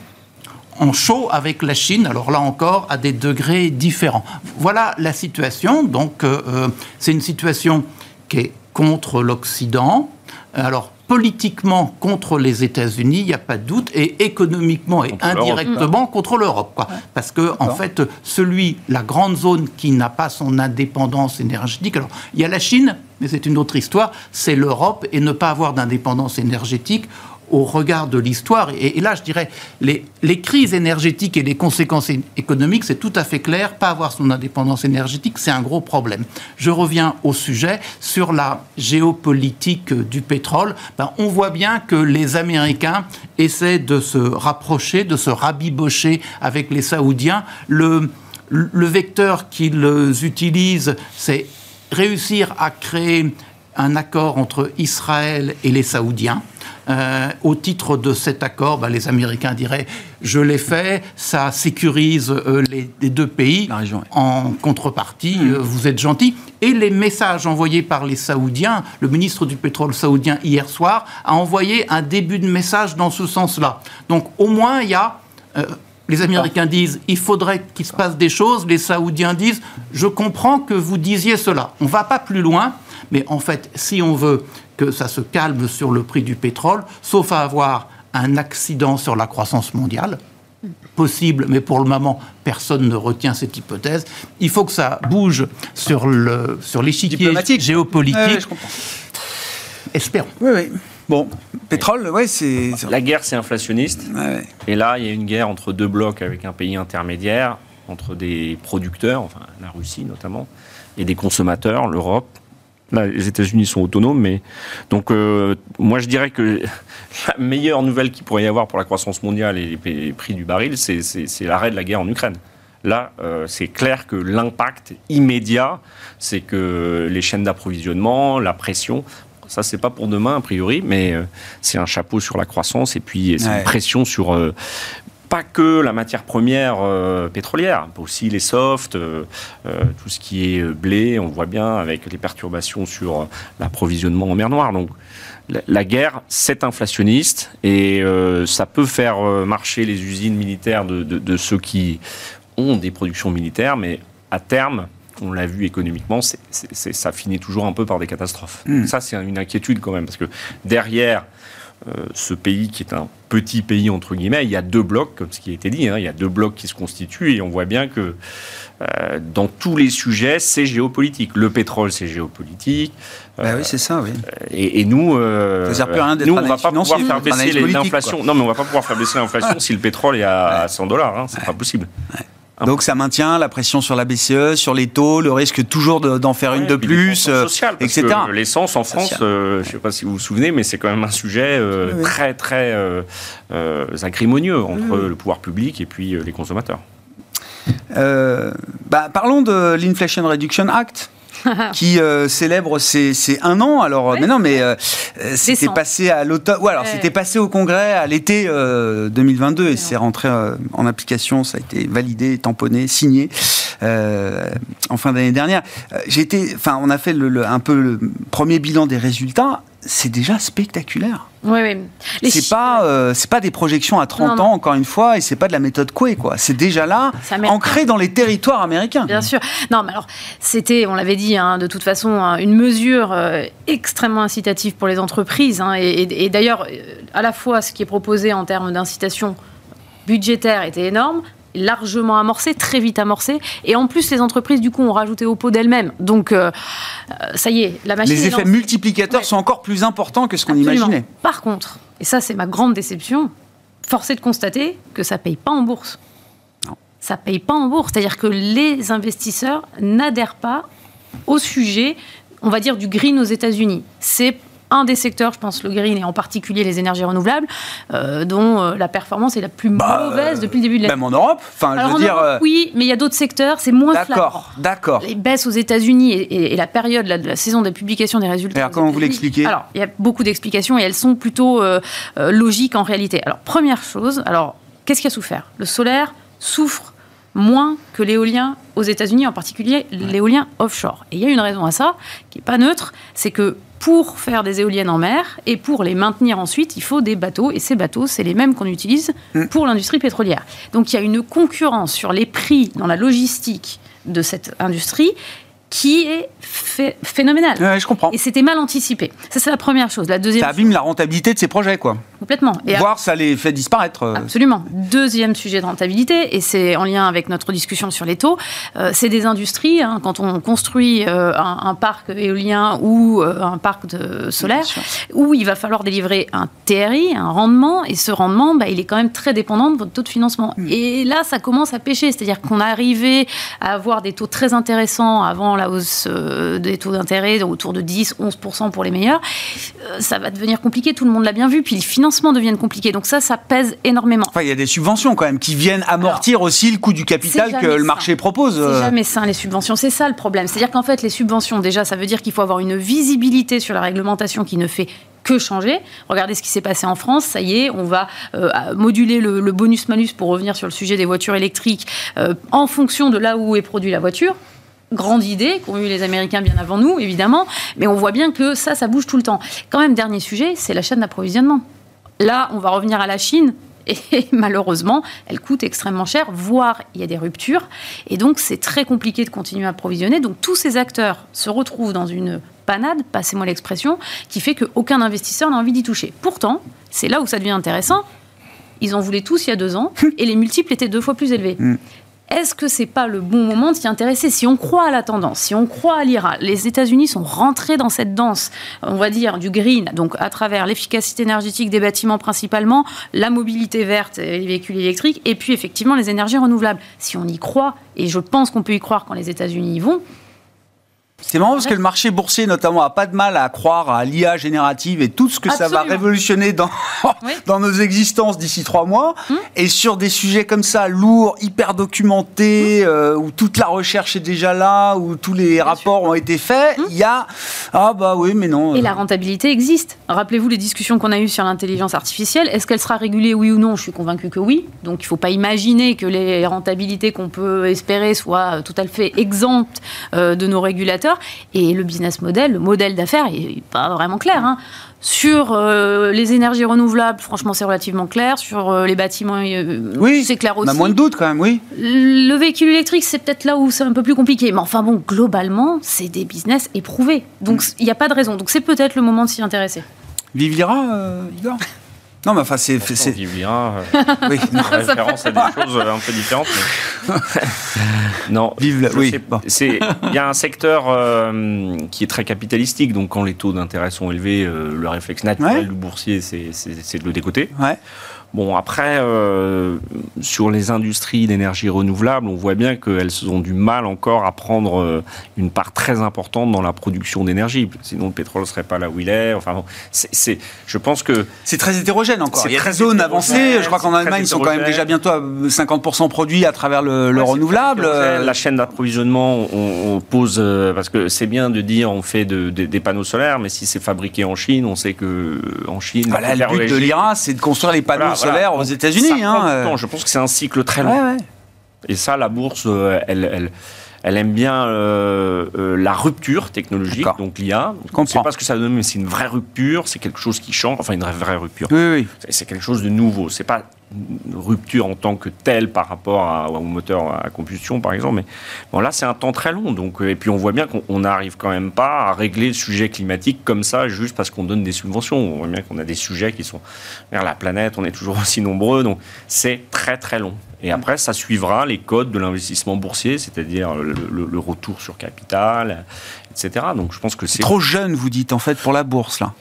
en chaud avec la Chine, alors là encore, à des degrés différents. Voilà la situation. Donc, euh, c'est une situation qui est contre l'Occident. Alors, politiquement contre les États-Unis, il n'y a pas de doute, et économiquement et indirectement contre l'Europe. Parce que, en fait, celui, la grande zone qui n'a pas son indépendance énergétique, alors il y a la Chine, mais c'est une autre histoire, c'est l'Europe, et ne pas avoir d'indépendance énergétique, au regard de l'histoire. Et, là, je dirais, les, crises énergétiques et les conséquences économiques, c'est tout à fait clair. Pas avoir son indépendance énergétique, c'est un gros problème. Je reviens au sujet. Sur la géopolitique du pétrole, ben, on voit bien que les Américains essaient de se rapprocher, de se rabibocher avec les Saoudiens. Le, le vecteur qu'ils utilisent, c'est réussir à créer un accord entre Israël et les Saoudiens. Euh, au titre de cet accord, bah, les Américains diraient je l'ai fait, ça sécurise euh, les, deux pays. En contrepartie, mm. euh, vous êtes gentils. Et les messages envoyés par les Saoudiens, le ministre du pétrole saoudien hier soir a envoyé un début de message dans ce sens-là. Donc au moins, il y a les Américains disent il faudrait qu'il se passe des choses, les Saoudiens disent je comprends que vous disiez cela. On ne va pas plus loin, mais en fait, si on veut que ça se calme sur le prix du pétrole, sauf à avoir un accident sur la croissance mondiale, possible, mais pour le moment, personne ne retient cette hypothèse. Il faut que ça bouge sur le sur l'échiquier géopolitique. Espérons. Oui, oui. Bon, pétrole, ouais, c'est. La guerre, c'est inflationniste. Et là, il y a une guerre entre deux blocs avec un pays intermédiaire, entre des producteurs, enfin la Russie notamment, et des consommateurs, l'Europe les États-Unis sont autonomes, mais donc euh, moi je dirais que la meilleure nouvelle qu'il pourrait y avoir pour la croissance mondiale et les prix du baril, c'est l'arrêt de la guerre en Ukraine. Là, euh, c'est clair que l'impact immédiat, c'est que les chaînes d'approvisionnement, la pression, ça c'est pas pour demain a priori, mais euh, c'est un chapeau sur la croissance et puis c'est une pression sur pas que la matière première euh, pétrolière, aussi les softs, euh, euh, tout ce qui est blé, on voit bien avec les perturbations sur l'approvisionnement en mer Noire. Donc la, guerre, c'est inflationniste et ça peut faire marcher les usines militaires de, ceux qui ont des productions militaires, mais à terme, on l'a vu économiquement, ça finit toujours un peu par des catastrophes. Hmm. Ça, c'est une inquiétude quand même, parce que derrière euh, ce pays qui est un petit pays entre guillemets, il y a deux blocs, comme ce qui a été dit, hein, il y a deux blocs qui se constituent et on voit bien que euh, dans tous les sujets, c'est géopolitique. Le pétrole, c'est géopolitique. bah oui, c'est ça, oui. Euh, et, nous, euh, nous, on va pas pouvoir faire baisser l'inflation. Non, mais on va pas pouvoir faire baisser l'inflation si le pétrole est à 100 dollars. Hein, c'est pas possible. Donc ça maintient la pression sur la BCE, sur les taux, le risque toujours d'en faire une de plus, euh, etc. L'essence en France, euh, je ne sais pas si vous vous souvenez, mais c'est quand même un sujet euh, très très acrimonieux entre le pouvoir public et puis les consommateurs. Bah, parlons de l'Inflation Reduction Act. qui euh, célèbre ses, un an. Alors, mais non, mais euh, c'était passé à l'automne. Ouais, alors c'était passé au Congrès à l'été 2022 euh, et c'est rentré en application. Ça a été validé, tamponné, signé en fin d'année dernière. J'ai été, enfin, on a fait le, un peu le premier bilan des résultats c'est déjà spectaculaire. Oui, oui. C'est pas, euh, c'est pas des projections à 30 ans, encore une fois, et c'est pas de la méthode Coué, quoi. C'est déjà là, ancré dans les territoires américains. Bien sûr. Non, mais alors, c'était, on l'avait dit, hein, de toute façon, hein, une mesure euh, extrêmement incitative pour les entreprises. Hein, et, d'ailleurs, à la fois, ce qui est proposé en termes d'incitation budgétaire était énorme, largement amorcé, très vite amorcé. Et en plus, les entreprises, du coup, ont rajouté au pot d'elles-mêmes. Donc, euh, euh, ça y est, la machine. Les effets multiplicateurs sont encore plus importants que ce qu'on imaginait. Par contre, et ça, c'est ma grande déception, force est de constater que ça paye pas en bourse. Non. Ça paye pas en bourse. C'est-à-dire que les investisseurs n'adhèrent pas au sujet, on va dire, du green aux États-Unis. C'est un des secteurs, je pense le green et en particulier les énergies renouvelables, euh, dont euh, la performance est la plus bah, mauvaise depuis le début de l'année. Même en Europe, enfin, je veux dire. Euh, oui, mais il y a d'autres secteurs, c'est moins D'accord, d'accord. Les baisses aux États-Unis et, la période de la saison de publication des résultats. Alors, comment vous l'expliquez? Alors, il y a beaucoup d'explications et elles sont plutôt logiques en réalité. Alors, première chose, alors, qu'est-ce qui a souffert? Le solaire souffre moins que l'éolien aux États-Unis, en particulier l'éolien offshore. Et il y a une raison à ça, qui n'est pas neutre, c'est que pour faire des éoliennes en mer et pour les maintenir ensuite, il faut des bateaux. Et ces bateaux, c'est les mêmes qu'on utilise mm. pour l'industrie pétrolière. Donc il y a une concurrence sur les prix dans la logistique de cette industrie qui est phénoménal. je comprends. Et c'était mal anticipé. Ça, c'est la première chose. La deuxième. Ça abîme la rentabilité de ces projets, quoi. Complètement. Et Voire ça les fait disparaître. Euh. Absolument. Deuxième sujet de rentabilité, et c'est en lien avec notre discussion sur les taux, euh, c'est des industries. Hein, quand on construit euh, un, parc éolien ou un parc de solaire, où il va falloir délivrer un TRI, un rendement, et ce rendement, bah, il est quand même très dépendant de votre taux de financement. Mm. Et là, ça commence à pêcher. C'est-à-dire qu'on arrivait à avoir des taux très intéressants avant la hausse des taux d'intérêt, autour de 10, 11% pour les meilleurs. ça va devenir compliqué, tout le monde l'a bien vu. Puis le financements deviennent compliqués. Donc ça, ça pèse énormément. Enfin, il y a des subventions quand même qui viennent amortir aussi le coût du capital que le marché propose. C'est jamais sain les subventions. C'est ça le problème. C'est-à-dire qu'en fait, les subventions, déjà, ça veut dire qu'il faut avoir une visibilité sur la réglementation qui ne fait que changer. Regardez ce qui s'est passé en France. Ça y est, on va euh, moduler le, bonus-malus pour revenir sur le sujet des voitures électriques euh, en fonction de là où est produit la voiture grande idée qu'ont eu les Américains bien avant nous, évidemment, mais on voit bien que ça, ça bouge tout le temps. Quand même, dernier sujet, c'est la chaîne d'approvisionnement. Là, on va revenir à la Chine. Et malheureusement, elle coûte extrêmement cher, voire il y a des ruptures. Et donc, c'est très compliqué de continuer à approvisionner. Donc, tous ces acteurs se retrouvent dans une panade, passez-moi l'expression, qui fait qu'aucun investisseur n'a envie d'y toucher. Pourtant, c'est là où ça devient intéressant. Ils en voulaient tous il y a deux ans et les multiples étaient deux fois plus élevés. Est-ce que c'est pas le bon moment de s'y intéresser? Si on croit à la tendance, si on croit à l'IRA, les États-Unis sont rentrés dans cette danse, on va dire, du green, donc à travers l'efficacité énergétique des bâtiments principalement, la mobilité verte les véhicules électriques, et puis effectivement les énergies renouvelables. Si on y croit, et je pense qu'on peut y croire quand les États-Unis y vont, c'est marrant parce que le marché boursier, notamment, a pas de mal à croire à l'IA générative et tout ce que ça va révolutionner dans, dans nos existences d'ici trois mois. Hum. Et sur des sujets comme ça, lourds, hyper documentés, hum. euh, où toute la recherche est déjà là, où tous les rapports ont été faits, hum. il y a ah bah oui, mais non. Et la rentabilité existe. Rappelez-vous les discussions qu'on a eues sur l'intelligence artificielle. Est-ce qu'elle sera régulée, oui ou non? Je suis convaincu que oui. Donc il ne faut pas imaginer que les rentabilités qu'on peut espérer soient tout à fait exemptes euh, de nos régulateurs. Et le business model, le modèle d'affaires, n'est pas vraiment clair. Hein. Sur euh, les énergies renouvelables, franchement, c'est relativement clair. Sur euh, les bâtiments, euh, oui, c'est clair aussi. On a moins de doutes quand même, oui. Le véhicule électrique, c'est peut-être là où c'est un peu plus compliqué. Mais enfin bon, globalement, c'est des business éprouvés. Donc mm. il n'y a pas de raison. Donc c'est peut-être le moment de s'y intéresser. Vive l'IRA, Igor? Non, mais enfin, c'est. c'est... Euh, oui, référence à des choses un peu différentes. non, Vive oui. C'est, il y a un secteur euh, qui est très capitalistique, donc quand les taux d'intérêt sont élevés, euh, le réflexe naturel du boursier, c'est, c'est de le décoter. Ouais. Bon, après, euh, sur les industries d'énergie renouvelable, on voit bien qu'elles ont du mal encore à prendre euh, une part très importante dans la production d'énergie. Sinon, le pétrole ne serait pas là où il est. Enfin, bon, c'est, je pense que... C'est très hétérogène encore. Il y a des zones avancées. Je crois qu'en Allemagne, ils sont quand même déjà bientôt à 50% produits à travers le, renouvelable. La chaîne d'approvisionnement, on, pose... Euh, parce que c'est bien de dire on fait des panneaux solaires, mais si c'est fabriqué en Chine, on sait que en Chine... Voilà, le but de l'IRA, c'est de construire les panneaux solaire aux États-unis. Hein, euh. Je pense que c'est un cycle très long. Et ça, la bourse, euh, elle, elle, elle aime bien euh, la rupture technologique, donc l'IA. C'est pas ce que ça donne, mais c'est une vraie rupture, c'est quelque chose qui change, enfin une vraie rupture. Oui, oui. C'est quelque chose de nouveau. C'est pas rupture en tant que telle par rapport à, au moteur à combustion, par exemple. Mais bon, là, c'est un temps très long. Donc, et puis, on voit bien qu'on n'arrive quand même pas à régler le sujet climatique comme ça, juste parce qu'on donne des subventions. On voit bien qu'on a des sujets qui sont vers la planète. On est toujours aussi nombreux. Donc, c'est très, très long. Et après, ça suivra les codes de l'investissement boursier, c'est-à-dire le, le- le retour sur capital, etc. Donc je pense que c'est Trop jeune, vous dites, en fait, pour la bourse, là.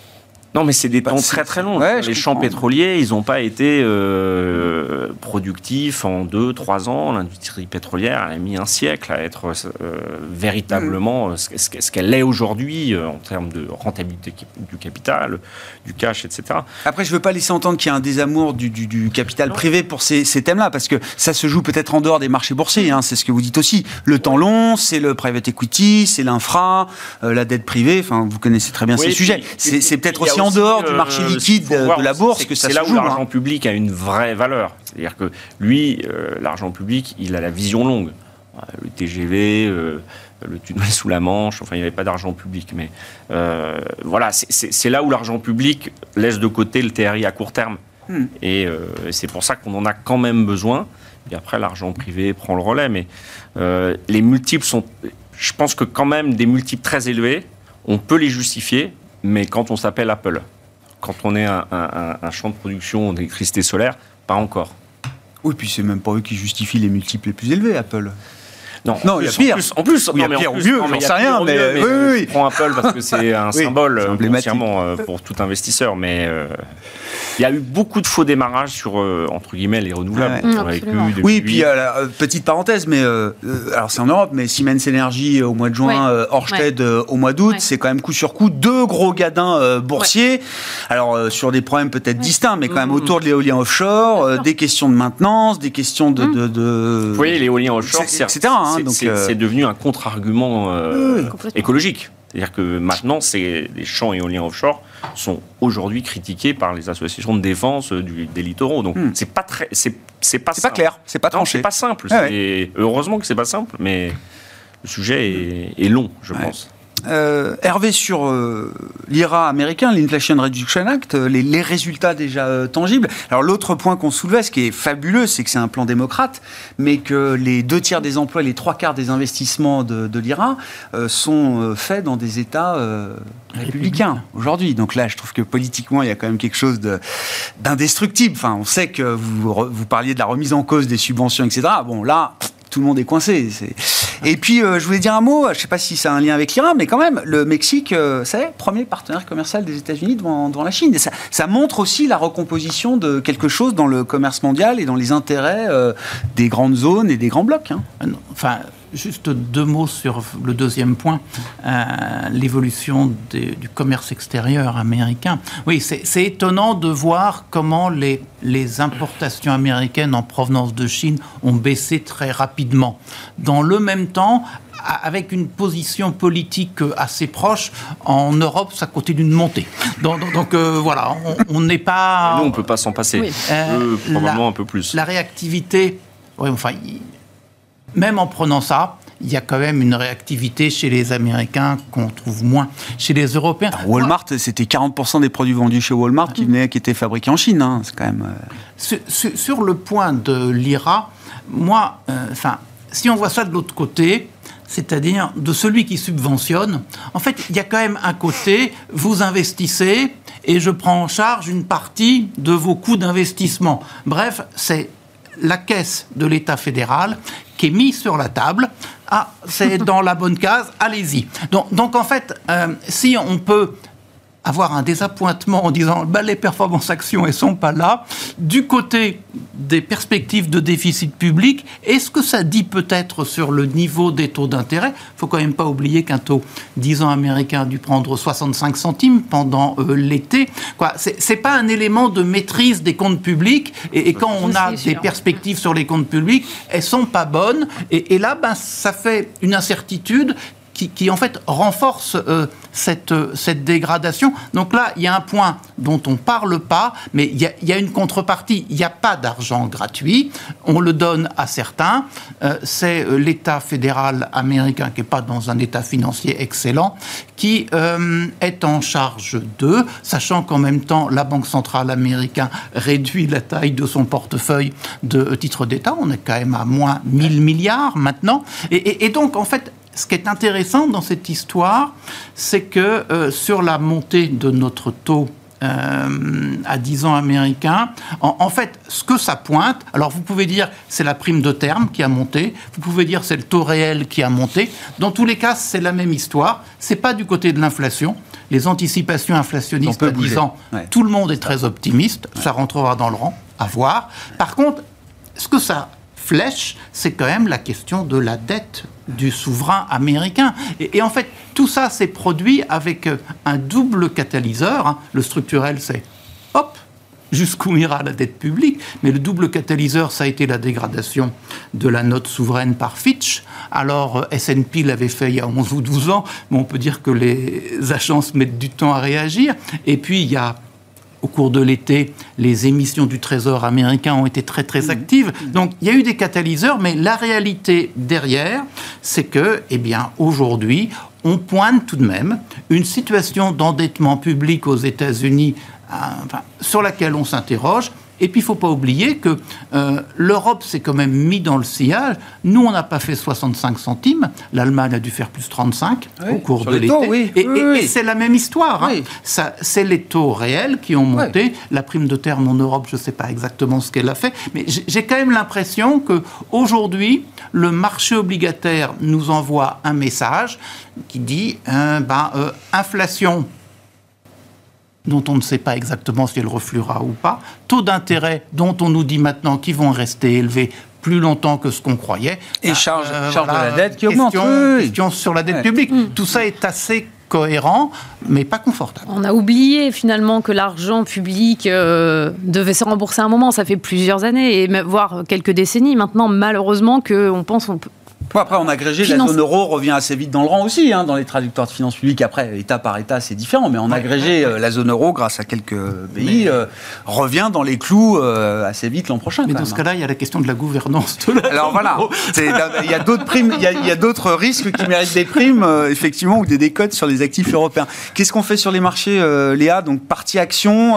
Non, mais c'est des Bah, temps très très longs. ouais, les champs pétroliers, ils n'ont pas été euh, productifs en deux, trois ans. L'industrie pétrolière, elle a mis un siècle à être euh, véritablement euh, ce, qu'elle est aujourd'hui en termes de rentabilité du capital, du cash, etc. Après, je veux pas laisser entendre qu'il y a un désamour du, du- du capital privé pour ces, ces thèmes-là, parce que ça se joue peut-être en dehors des marchés boursiers, hein, c'est ce que vous dites aussi. Le temps long, c'est le private equity, c'est l'infra, euh, la dette privée, enfin, vous connaissez très bien Oui, ces et sujets. C'est peut-être aussi en dehors du euh, marché liquide de, la bourse c'est que ça C'est se là où hein. l'argent public a une vraie valeur. C'est-à-dire que lui, euh, l'argent public, il a la vision longue. Euh, Le TGV, le tunnel sous la Manche, enfin, il n'y avait pas d'argent public. Mais euh, voilà, c'est- là où l'argent public laisse de côté le TRI à court terme. Hmm. Et euh, c'est pour ça qu'on en a quand même besoin. Et après, l'argent privé prend le relais. Mais euh, les multiples sont. Je pense que quand même, des multiples très élevés, on peut les justifier, mais quand on s'appelle Apple, quand on est un, champ de production d'électricité solaire, pas encore. Oui, puis c'est même pas eux qui justifient les multiples les plus élevés, Apple. Non, Non, en il y a plus- pire. En plus, en plus, Oui, il y a mais pire ou mieux, mais j'en sais rien, mais, mieux, oui, oui, oui. Je prends Apple parce que c'est un Oui, symbole c'est euh, euh, pour tout investisseur. Mais euh, il y a eu beaucoup de faux démarrages sur, euh, entre guillemets, les renouvelables. Ouais. Vécu Absolument. depuis- Oui, puis euh, la- euh, petite parenthèse, mais euh, euh, alors c'est en Europe, mais Siemens Energy euh, au mois de juin, Ouais. euh, euh, au mois d'août, Ouais. c'est quand même coup sur coup deux gros gadins euh, boursiers. Alors euh, sur des problèmes peut-être distincts, mais quand même Mhm. autour de l'éolien offshore, euh, des questions de maintenance, des questions de, de, de- Vous voyez, l'éolien offshore, C'est- hein, c'est- donc, c'est- euh, c'est devenu un contre-argument euh, écologique. C'est-à-dire que maintenant, c'est- les champs éoliens offshore sont aujourd'hui critiqués par les associations de défense euh, du- des littoraux. Donc, Hmm. c'est pas très, c'est pas pas simple. clair, c'est pas tranché. c'est pas simple. Ah ouais. Heureusement que c'est pas simple, mais le sujet est, est long, je Ouais. pense. Euh, Hervé, sur euh, l'IRA américain, l'Inflation Reduction Act, euh, les, les résultats déjà tangibles. Alors l'autre point qu'on soulevait, ce qui est fabuleux, c'est que c'est un plan démocrate, mais que les deux tiers des emplois, les trois quarts des investissements de, de l'IRA sont faits dans des États républicains aujourd'hui. Donc là, je trouve que politiquement, il y a quand même quelque chose de- d'indestructible. Enfin, on sait que vous, vous parliez de la remise en cause des subventions, etc. Bon, là, tout le monde est coincé. C'est- Et puis, euh, je voulais dire un mot, je ne sais pas si ça a un lien avec l'Iran, mais quand même, le Mexique, euh, c'est premier partenaire commercial des États-Unis devant, la Chine. Et ça, montre aussi la recomposition de quelque chose dans le commerce mondial et dans les intérêts euh, des grandes zones et des grands blocs. hein. Enfin, juste deux mots sur le deuxième point, euh, l'évolution du commerce extérieur américain. Oui, c'est étonnant de voir comment les, les importations américaines en provenance de Chine ont baissé très rapidement. Dans le même temps, a- avec une position politique assez proche, en Europe, ça continue de monter. Donc, donc- donc, euh, voilà, on- n'est pas... Nous, on peut pas s'en passer. Oui. Euh, Eux, probablement la- un peu plus. La réactivité, ouais, enfin, même en prenant ça, il y a quand même une réactivité chez les Américains qu'on trouve moins chez les Européens. Walmart, c'était 40% des produits vendus chez Walmart qui, venaient, qui étaient fabriqués en Chine. hein. C'est quand même. euh, Sur, sur- sur le point de l'IRA, moi, euh, enfin, si on voit ça de l'autre côté, c'est-à-dire de celui qui subventionne, en fait, il y a quand même un côté, vous investissez et je prends en charge une partie de vos coûts d'investissement. Bref, c'est la caisse de l'État fédéral qui est mise sur la table. Ah, c'est dans la bonne case, allez-y. Donc, donc en fait, euh, si on peut avoir un désappointement en disant bah, les performances actions elles sont pas là. Du côté des perspectives de déficit public, est-ce que ça dit peut-être sur le niveau des taux d'intérêt? Il faut quand même pas oublier qu'un taux 10 ans américain a dû prendre 65 centimes pendant euh, l'été. Quoi, c'est c'est pas un élément de maîtrise des comptes publics. Et, et quand on a des sûr. perspectives sur les comptes publics, elles sont pas bonnes. Et, et là, ben, ça fait une incertitude qui, qui, en fait renforce euh, cette, euh, cette dégradation. Donc là, il y a un point dont on ne parle pas, mais il y, a, une contrepartie. Il n'y a pas d'argent gratuit. On le donne à certains. Euh, C'est euh, l'État fédéral américain, qui n'est pas dans un état financier excellent, qui est en charge d'eux, sachant qu'en même temps, la Banque centrale américaine réduit la taille de son portefeuille de titres d'État. On est quand même à moins 1000 milliards maintenant. Et donc, en fait, ce qui est intéressant dans cette histoire, c'est que euh, sur la montée de notre taux euh, à 10 ans américain. En, fait, ce que ça pointe, alors vous pouvez dire c'est la prime de terme qui a monté, vous pouvez dire c'est le taux réel qui a monté. Dans tous les cas, c'est la même histoire. C'est pas du côté de l'inflation. Les anticipations inflationnistes à 10 ans, tout le monde est très optimiste. Ça rentrera dans le rang, à voir. Par contre, ce que ça flèche, c'est quand même la question de la dette du souverain américain. Et, en fait, tout ça s'est produit avec euh, un double catalyseur. Hein. Le structurel, c'est hop, jusqu'où ira la dette publique, mais le double catalyseur, ça a été la dégradation de la note souveraine par Fitch. Alors, euh, S&P l'avait fait il y a 11 ou 12 ans, mais on peut dire que les agences mettent du temps à réagir. Et puis, il y a au cours de l'été, les émissions du Trésor américain ont été très très mmh. actives. Donc il y a eu des catalyseurs, mais la réalité derrière, c'est que, eh bien, aujourd'hui, on pointe tout de même une situation d'endettement public aux États-Unis euh, sur laquelle on s'interroge et puis, il ne faut pas oublier que euh, l'Europe s'est quand même mis dans le sillage. Nous, on n'a pas fait 65 centimes. L'Allemagne a dû faire plus 35 au cours de l'été. et, c'est la même histoire. Hein. c'est les taux réels qui ont monté. La prime de terme en Europe, je ne sais pas exactement ce qu'elle a fait. Mais j'ai quand même l'impression qu'aujourd'hui, le marché obligataire nous envoie un message qui dit euh, ben, euh, inflation dont on ne sait pas exactement si elle refluera ou pas, taux d'intérêt dont on nous dit maintenant qu'ils vont rester élevés plus longtemps que ce qu'on croyait. Et ah, charge, euh, de la dette qui augmente. Question, sur la dette publique. Mm. Tout ça est assez cohérent, mais pas confortable. On a oublié finalement que l'argent public euh, devait se rembourser à un moment. Ça fait plusieurs années, et voire quelques décennies maintenant, malheureusement, qu'on pense on peut après, en agrégé, la zone euro revient assez vite dans le rang aussi, hein, dans les traducteurs de finances publiques. Après, État par État, c'est différent, mais en agrégé, euh, la zone euro, grâce à quelques pays, euh, revient dans les clous euh, assez vite l'an prochain. Mais dans ce cas-là, il y a la question de la gouvernance de la Alors voilà, il y a d'autres primes, il y a, d'autres risques qui méritent des primes, effectivement, ou des décotes sur les actifs européens. Qu'est-ce qu'on fait sur les marchés, Léa? Donc, partie action,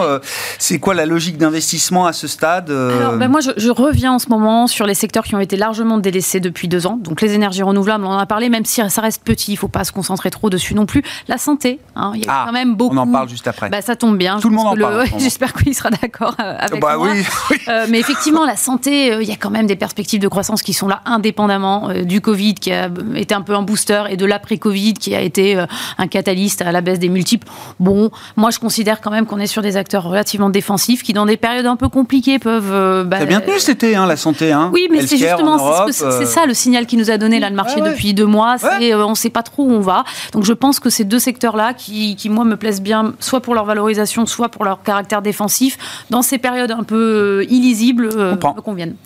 c'est quoi la logique d'investissement à ce stade Alors, ben, moi, je, je, reviens en ce moment sur les secteurs qui ont été largement délaissés depuis deux ans. Donc, les énergies renouvelables, on en a parlé, même si ça reste petit, il ne faut pas se concentrer trop dessus non plus. La santé, hein, il y a ah, quand même beaucoup. On en parle juste après. Bah, ça tombe bien. Tout le monde en parle. J'espère qu'il sera d'accord euh, avec bah, moi. Oui, euh, mais effectivement, la santé, euh, il y a quand même des perspectives de croissance qui sont là, indépendamment du Covid, qui a été un peu un booster, et de l'après-Covid, qui a été un catalyste à la baisse des multiples. Bon, moi, je considère quand même qu'on est sur des acteurs relativement défensifs, qui, dans des périodes un peu compliquées, peuvent. Bah, bien tenu cet été, hein, la santé. Hein. Oui, mais c'est justement c'est ça le signal qui nous a donné là le marché depuis deux mois. Euh, on ne sait pas trop où on va. Donc je pense que ces deux secteurs-là, qui, moi, me plaisent bien, soit pour leur valorisation, soit pour leur caractère défensif, dans ces périodes un peu euh, illisibles, euh, me conviennent.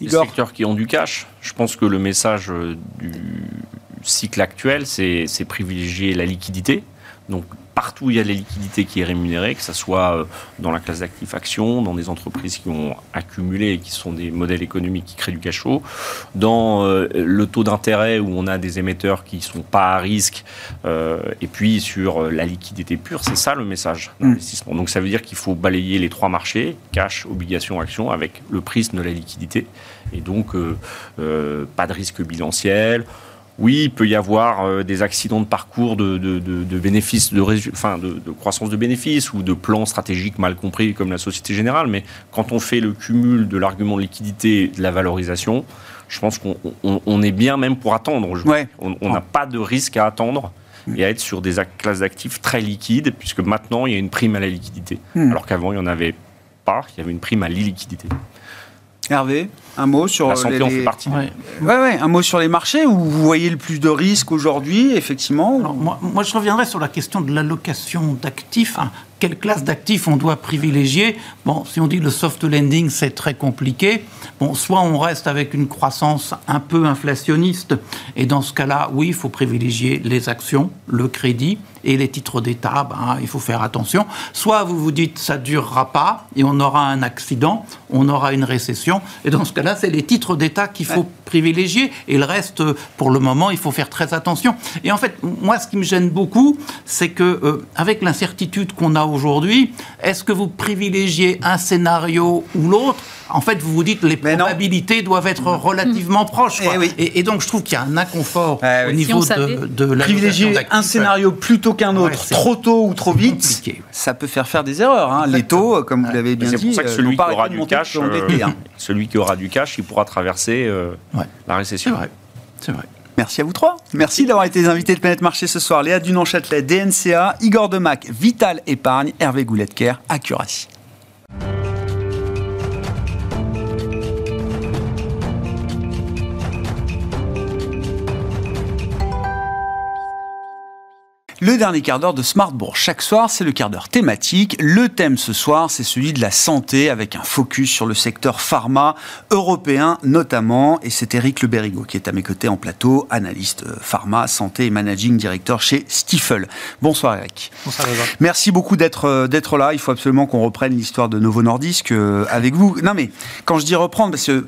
Les secteurs qui ont du cash, je pense que le message du cycle actuel, c'est privilégier la liquidité. Donc partout où il y a les liquidités qui est rémunérée, que ce soit euh, dans la classe d'actifs actions, dans des entreprises qui ont accumulé et qui sont des modèles économiques qui créent du cash flow, dans euh, le taux d'intérêt où on a des émetteurs qui ne sont pas à risque, euh, et puis sur la liquidité pure, c'est ça le message mm. d'investissement. Donc ça veut dire qu'il faut balayer les trois marchés, cash, obligations, actions, avec le prisme de la liquidité, et donc pas de risque bilanciel oui, il peut y avoir euh, des accidents de parcours de, bénéfices, de, enfin, de, croissance de bénéfices ou de plans stratégiques mal compris comme la Société Générale, mais quand on fait le cumul de l'argument de liquidité et de la valorisation, je pense qu'on est bien même pour attendre. On n'a pas de risque à attendre et à être sur des classes d'actifs très liquides, puisque maintenant il y a une prime à la liquidité, hmm. alors qu'avant il n'y en avait pas, il y avait une prime à l'illiquidité. Hervé, un mot sur la santé les... en fait partie. Ouais. Ouais, un mot sur les marchés où vous voyez le plus de risques aujourd'hui, effectivement. moi, moi, je reviendrai sur la question de l'allocation d'actifs. Quelle classe d'actifs on doit privilégier Bon, si on dit le soft lending, c'est très compliqué. Bon, soit on reste avec une croissance un peu inflationniste, et dans ce cas-là, oui, il faut privilégier les actions, le crédit et les titres d'État, ben, il faut faire attention. Soit vous vous dites ça durera pas et on aura un accident, on aura une récession, et dans ce cas-là, c'est les titres d'État qu'il faut privilégier, et le reste, pour le moment, il faut faire très attention. Et en fait, moi, ce qui me gêne beaucoup, c'est que euh, avec l'incertitude qu'on a aujourd'hui, est-ce que vous privilégiez un scénario ou l'autre? En fait, vous vous dites les probabilités doivent être relativement proches. Eh et, donc, je trouve qu'il y a un inconfort eh au niveau de, la Privilégier un scénario plutôt qu'un autre, trop tôt ou trop vite, ça peut faire faire des erreurs. Hein. Les taux, comme vous l'avez bien dit, c'est pour ça que euh, celui qui aura du cash, euh, hein. celui qui aura du cash, il pourra traverser euh, la récession. C'est vrai. C'est vrai. Merci à vous trois. Merci d'avoir été invités de Planète Marché ce soir. Léa Dunon-Châtelet, DNCA, Igor Demac, Vital Épargne, Hervé Gouletker, Accuracy. Le dernier quart d'heure de Smartbourg. Chaque soir, c'est le quart d'heure thématique. Le thème ce soir, c'est celui de la santé avec un focus sur le secteur pharma européen notamment. Et c'est Eric Le Berrigo qui est à mes côtés en plateau, analyste euh, pharma, santé et managing director chez Stifel. Bonsoir Eric. Bonsoir Merci beaucoup d'être euh, d'être là. Il faut absolument qu'on reprenne l'histoire de Novo Nordisk euh, avec vous. Non mais quand je dis reprendre, parce que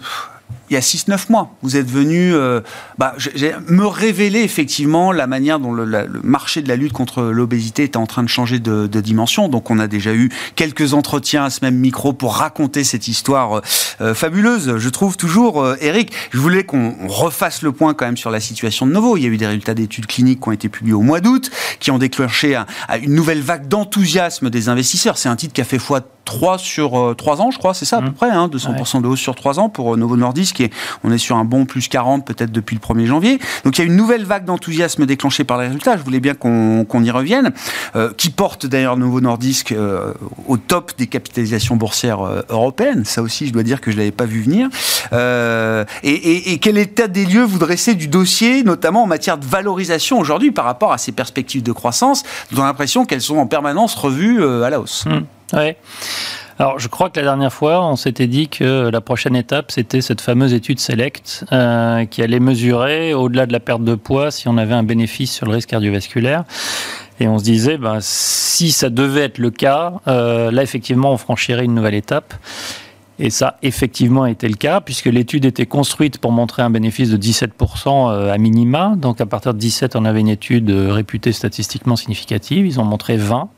il y a 6-9 mois. Vous êtes venu euh, bah, me révéler effectivement la manière dont le, marché de la lutte contre l'obésité était en train de changer de, dimension. Donc on a déjà eu quelques entretiens à ce même micro pour raconter cette histoire euh, fabuleuse, je trouve toujours. Euh, Eric, je voulais qu'on refasse le point quand même sur la situation de Novo. Il y a eu des résultats d'études cliniques qui ont été publiés au mois d'août, qui ont déclenché une nouvelle vague d'enthousiasme des investisseurs. C'est un titre qui a fait foi 3 sur 3 ans, je crois, c'est ça à peu mmh. près, hein, 200% de hausse sur 3 ans pour Novo Nordisk on est sur un bon plus 40 peut-être depuis le 1er janvier. Donc il y a une nouvelle vague d'enthousiasme déclenchée par les résultats. Je voulais bien qu'on y revienne, euh, qui porte d'ailleurs Nouveau Nordisk euh, au top des capitalisations boursières euh, européennes. Ça aussi, je dois dire que je l'avais pas vu venir. Et, quel état des lieux vous dressez du dossier, notamment en matière de valorisation aujourd'hui par rapport à ces perspectives de croissance, dont l'impression qu'elles sont en permanence revues à la hausse? Mmh. Ouais. Alors, je crois que la dernière fois, on s'était dit que la prochaine étape, c'était cette fameuse étude SELECT euh, qui allait mesurer, au-delà de la perte de poids, si on avait un bénéfice sur le risque cardiovasculaire. Et on se disait, ben, si ça devait être le cas, euh, là, effectivement, on franchirait une nouvelle étape. Et ça, effectivement, a été le cas, puisque l'étude était construite pour montrer un bénéfice de 17% euh, à minima. Donc, à partir de 17, on avait une étude réputée statistiquement significative. Ils ont montré 20.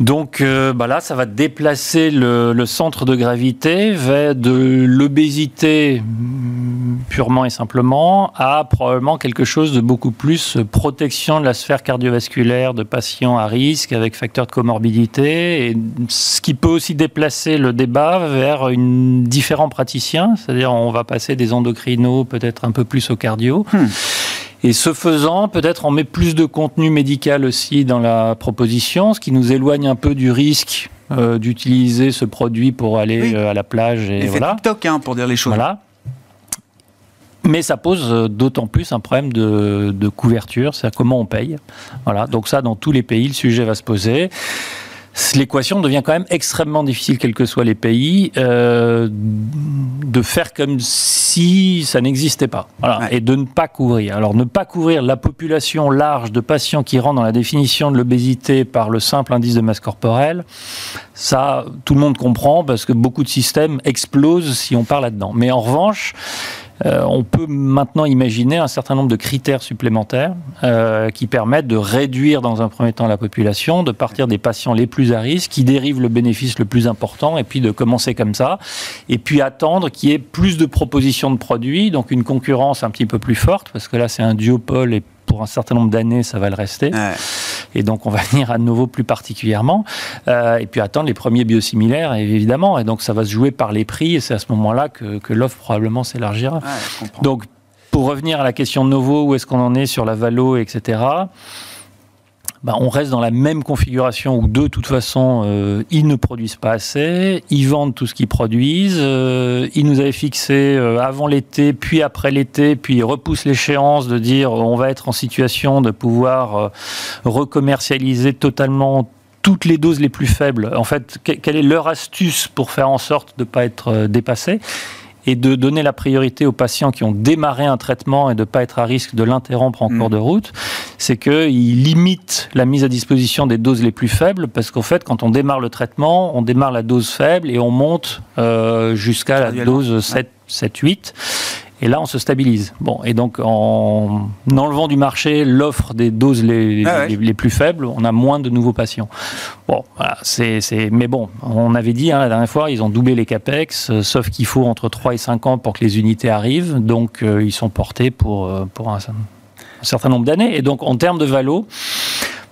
Donc euh, bah là, ça va déplacer le, centre de gravité vers de l'obésité mm, purement et simplement à probablement quelque chose de beaucoup plus protection de la sphère cardiovasculaire de patients à risque avec facteurs de comorbidité, et ce qui peut aussi déplacer le débat vers une, différents praticiens, c'est-à-dire on va passer des endocrinos peut-être un peu plus au cardio. Hmm. Et ce faisant, peut-être on met plus de contenu médical aussi dans la proposition, ce qui nous éloigne un peu du risque euh, d'utiliser ce produit pour aller euh, à la plage. Et, voilà. TikTok, hein, pour dire les choses. Voilà. Mais ça pose euh, d'autant plus un problème de, de couverture, c'est-à-dire comment on paye. Voilà. Donc ça, dans tous les pays, le sujet va se poser l'équation devient quand même extrêmement difficile, quels que soient les pays, euh, de faire comme si ça n'existait pas. Voilà. Et de ne pas couvrir. Alors, ne pas couvrir la population large de patients qui rentrent dans la définition de l'obésité par le simple indice de masse corporelle, ça, tout le monde comprend parce que beaucoup de systèmes explosent si on parle là-dedans. Mais en revanche, euh, on peut maintenant imaginer un certain nombre de critères supplémentaires euh, qui permettent de réduire dans un premier temps la population, de partir des patients les plus à risque, qui dérivent le bénéfice le plus important, et puis de commencer comme ça, et puis attendre qu'il y ait plus de propositions de produits, donc une concurrence un petit peu plus forte, parce que là c'est un duopole et pour un certain nombre d'années, ça va le rester. Et donc, on va venir à nouveau plus particulièrement. Euh, et puis attendre les premiers biosimilaires, évidemment. Et donc, ça va se jouer par les prix. Et c'est à ce moment-là que, que l'offre probablement s'élargira. donc, pour revenir à la question de Novo, où est-ce qu'on en est sur la Valo, etc. Bah, on reste dans la même configuration où de toute façon, euh, ils ne produisent pas assez, ils vendent tout ce qu'ils produisent, euh, ils nous avaient fixé euh, avant l'été, puis après l'été, puis ils repoussent l'échéance de dire on va être en situation de pouvoir recommercialiser totalement toutes les doses les plus faibles. En fait, quelle est leur astuce pour faire en sorte de ne pas être dépassé et de donner la priorité aux patients qui ont démarré un traitement et de ne pas être à risque de l'interrompre en cours mm. de route, c'est qu'ils limitent la mise à disposition des doses les plus faibles parce qu'en fait, quand on démarre le traitement, on démarre la dose faible et on monte euh, jusqu'à la dose 7, 7, 8. Et là, on se stabilise. Bon, et donc en enlevant du marché l'offre des doses les, Ah ouais. les, les plus faibles, on a moins de nouveaux patients. Bon, voilà, c'est, c'est- mais bon, on avait dit hein, la dernière fois, ils ont doublé les capex, euh, sauf qu'il faut entre 3 et 5 ans pour que les unités arrivent, donc euh, ils sont portés pour, euh, pour un, un certain nombre d'années. Et donc en termes de valo,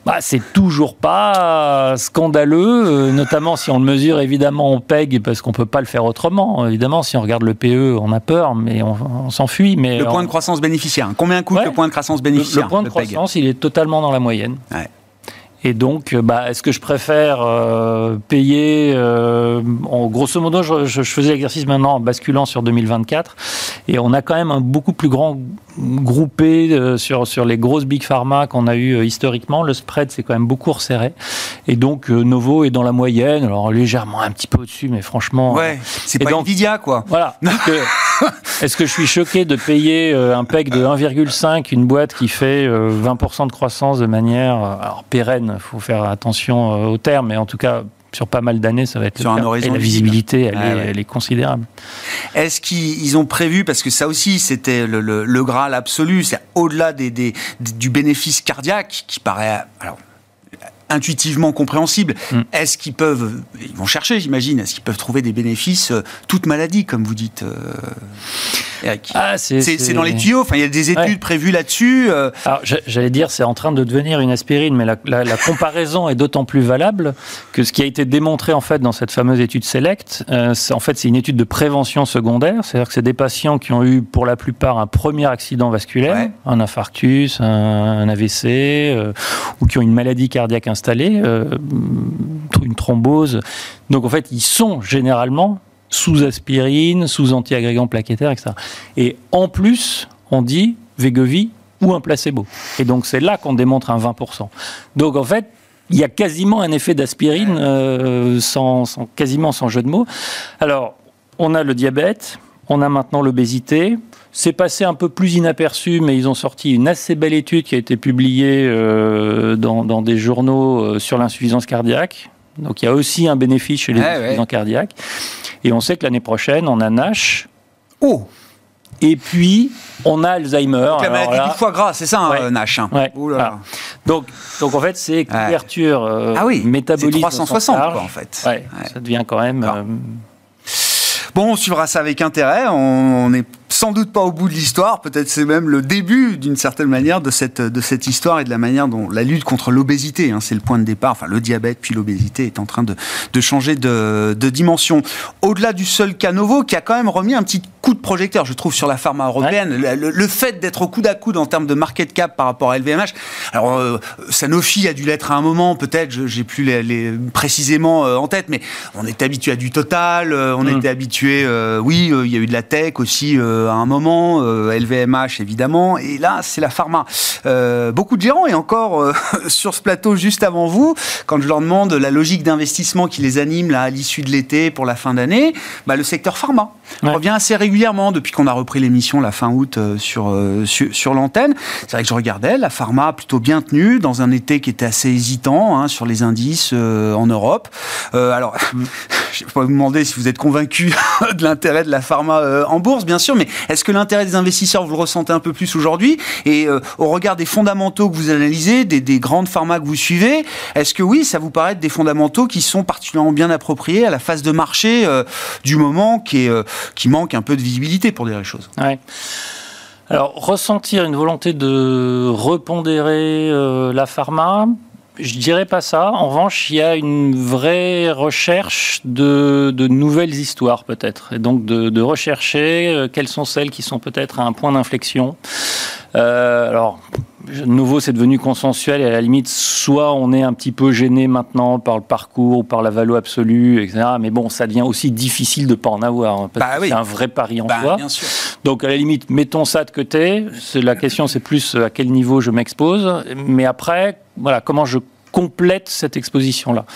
bah, c'est toujours pas scandaleux, euh, notamment si on le mesure évidemment en PEG, parce qu'on peut pas le faire autrement. Évidemment, si on regarde le PE, on a peur, mais on, on s'enfuit. Mais Le point de on- croissance bénéficiaire. Combien coûte Ouais. le point de croissance bénéficiaire le point de croissance, il est totalement dans la moyenne. Ouais. Et donc, euh, bah, est-ce que je préfère euh, payer euh, en grosso modo, je, je- je faisais l'exercice maintenant en basculant sur 2024, et on a quand même un beaucoup plus grand groupé euh, sur sur les grosses big pharma qu'on a eu euh, historiquement. Le spread s'est quand même beaucoup resserré, et donc euh, Novo est dans la moyenne, alors légèrement un petit peu au-dessus, mais franchement. Ouais, c'est pas donc- Nvidia, quoi. Voilà. Est-ce que, je suis choqué de payer euh, un PEG de 1,5, une boîte qui fait euh, 20% de croissance de manière euh, alors pérenne Il faut faire attention euh, au terme, mais en tout cas sur pas mal d'années, ça va être Sur le un horizon Et la visibilité, elle, Ouais, est, ouais. elle est considérable. Est-ce qu'ils ils ont prévu, parce que ça aussi c'était le, le, le Graal absolu, c'est au-delà des, des- du bénéfice cardiaque qui paraît alors, intuitivement compréhensible, Mm. est-ce qu'ils peuvent, ils vont chercher j'imagine, est-ce qu'ils peuvent trouver des bénéfices, euh, toute maladie comme vous dites euh, Eric Ah, c'est, dans les tuyaux, enfin il y a des études Ouais. prévues là-dessus. euh, Alors, j'allais dire, c'est en train de devenir une aspirine, mais la, la- la comparaison est d'autant plus valable que ce qui a été démontré en fait dans cette fameuse étude Select, c'est- en fait, c'est une étude de prévention secondaire, c'est-à-dire que c'est des patients qui ont eu pour la plupart un premier accident vasculaire, Ouais. un infarctus, un, un AVC, ou qui ont une maladie cardiaque installée, euh, une thrombose. Donc en fait, ils sont généralement sous aspirine, sous antiagrégants plaquettaires, etc. Et en plus, on dit Wegovy ou un placebo. Et donc c'est là qu'on démontre un 20%. Donc en fait, il y a quasiment un effet d'aspirine, euh, sans, sans- quasiment sans jeu de mots. Alors, on a le diabète, on a maintenant l'obésité. C'est passé un peu plus inaperçu, mais ils ont sorti une assez belle étude qui a été publiée euh, dans, dans des journaux euh, sur l'insuffisance cardiaque. Donc il y a aussi un bénéfice chez les Ouais, insuffisants ouais. cardiaques. Et on sait que l'année prochaine, on a NASH. Oh, Et puis, on a Alzheimer. la Alors maladie là- du foie gras, c'est ça, hein, Ouais. euh, Nash. hein. Ouais. Ah. Donc, donc en fait, c'est couverture euh, Ah oui, métabolique. au 360 sens large. quoi en fait. Ouais, ça devient quand même. Euh, Bon, on suivra ça avec intérêt. On n'est sans doute pas au bout de l'histoire. Peut-être c'est même le début, d'une certaine manière, de cette, de cette histoire et de la manière dont la lutte contre l'obésité, hein, c'est le point de départ. Enfin, le diabète puis l'obésité est en train de, de changer de, de dimension. Au-delà du seul Canovo, qui a quand même remis un petit coup de projecteur, je trouve, sur la pharma européenne. Le, le- le fait d'être au coude à coude en termes de market cap par rapport à LVMH. Alors, euh, Sanofi a dû l'être à un moment, peut-être. je- J'ai plus les, les- précisément euh, en tête, mais on est habitué à du Total. euh, on Mm. était habitué, euh, oui, euh, il y a eu de la tech aussi euh, à un moment, euh, LVMH évidemment, et là c'est la pharma. Euh, beaucoup de gérants et encore euh, sur ce plateau juste avant vous, quand je leur demande la logique d'investissement qui les anime là à l'issue de l'été pour la fin d'année, bah, le secteur pharma Ouais. revient assez régulièrement depuis qu'on a repris l'émission la fin août euh, sur, euh, sur, sur l'antenne. C'est vrai que je regardais la pharma plutôt bien tenue dans un été qui était assez hésitant hein, sur les indices euh, en Europe. Euh, alors, je ne vais pas vous demander si vous êtes convaincu de l'intérêt de la pharma euh, en bourse, bien sûr, mais est-ce que l'intérêt des investisseurs, vous le ressentez un peu plus aujourd'hui Et euh, au regard des fondamentaux que vous analysez, des, des grandes pharma que vous suivez, est-ce que oui, ça vous paraît être des fondamentaux qui sont particulièrement bien appropriés à la phase de marché euh, du moment euh, qui manque un peu de visibilité pour dire les choses? Alors, ressentir une volonté de repondérer la pharma, je dirais pas ça. En revanche, il y a une vraie recherche de, de nouvelles histoires, peut-être. Et donc, de, de rechercher euh, quelles sont celles qui sont peut-être à un point d'inflexion. Euh, alors, de nouveau, c'est devenu consensuel et à la limite, soit on est un petit peu gêné maintenant par le parcours ou par la valo absolue, etc. Mais bon, ça devient aussi difficile de pas en avoir. hein, parce Bah que oui. C'est un vrai pari en Bah, soi. Bien sûr. Donc à la limite, mettons ça de côté. La question, c'est plus à quel niveau je m'expose. Mais après, voilà, comment je complète cette exposition-là.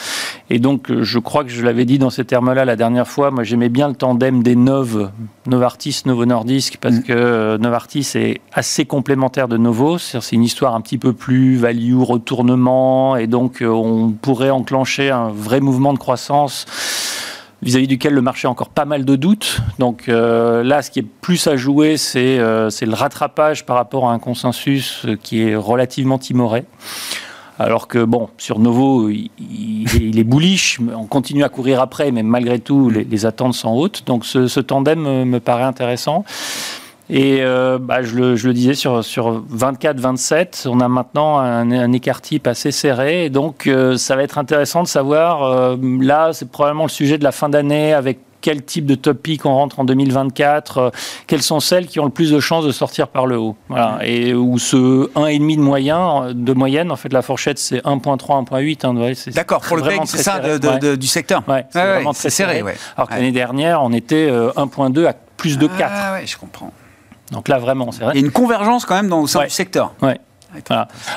Et donc, euh, je crois que je l'avais dit dans ces termes-là la dernière fois. Moi, j'aimais bien le tandem des Nov, Novartis, Novo Nordisk, parce Mm. que euh, Novartis est assez complémentaire de Novo. C'est-à-dire, C'est une histoire un petit peu plus value, retournement, et donc euh, on pourrait enclencher un vrai mouvement de croissance vis-à-vis duquel le marché a encore pas mal de doutes. Donc euh, là, ce qui est plus à jouer, c'est euh, c'est le rattrapage par rapport à un consensus qui est relativement timoré. Alors que, bon, sur Novo, il, il est bullish, on continue à courir après, mais malgré tout, les, attentes sont hautes. Donc ce, tandem me, paraît intéressant. Et euh, bah, je, le, disais, sur, sur 24-27, on a maintenant un, un, écart type assez serré. Donc, euh, ça va être intéressant de savoir, euh, là, c'est probablement le sujet de la fin d'année, avec quel type de top pick on rentre en 2024, euh, quelles sont celles qui ont le plus de chances de sortir par le haut. Voilà. Et où ce 1,5 de moyen, de moyenne, en fait, la fourchette, c'est 1,3, 1,8. Hein, ouais, D'accord, pour le PEG, c'est ça de, de, ouais. de, du secteur ouais, C'est ouais, vraiment très serré. serré Alors que l'année dernière, on était 1,2 à plus de 4. Ah ouais, je comprends. Donc là, vraiment, c'est vrai. Il y a une convergence quand même dans, au sein du secteur. Ouais.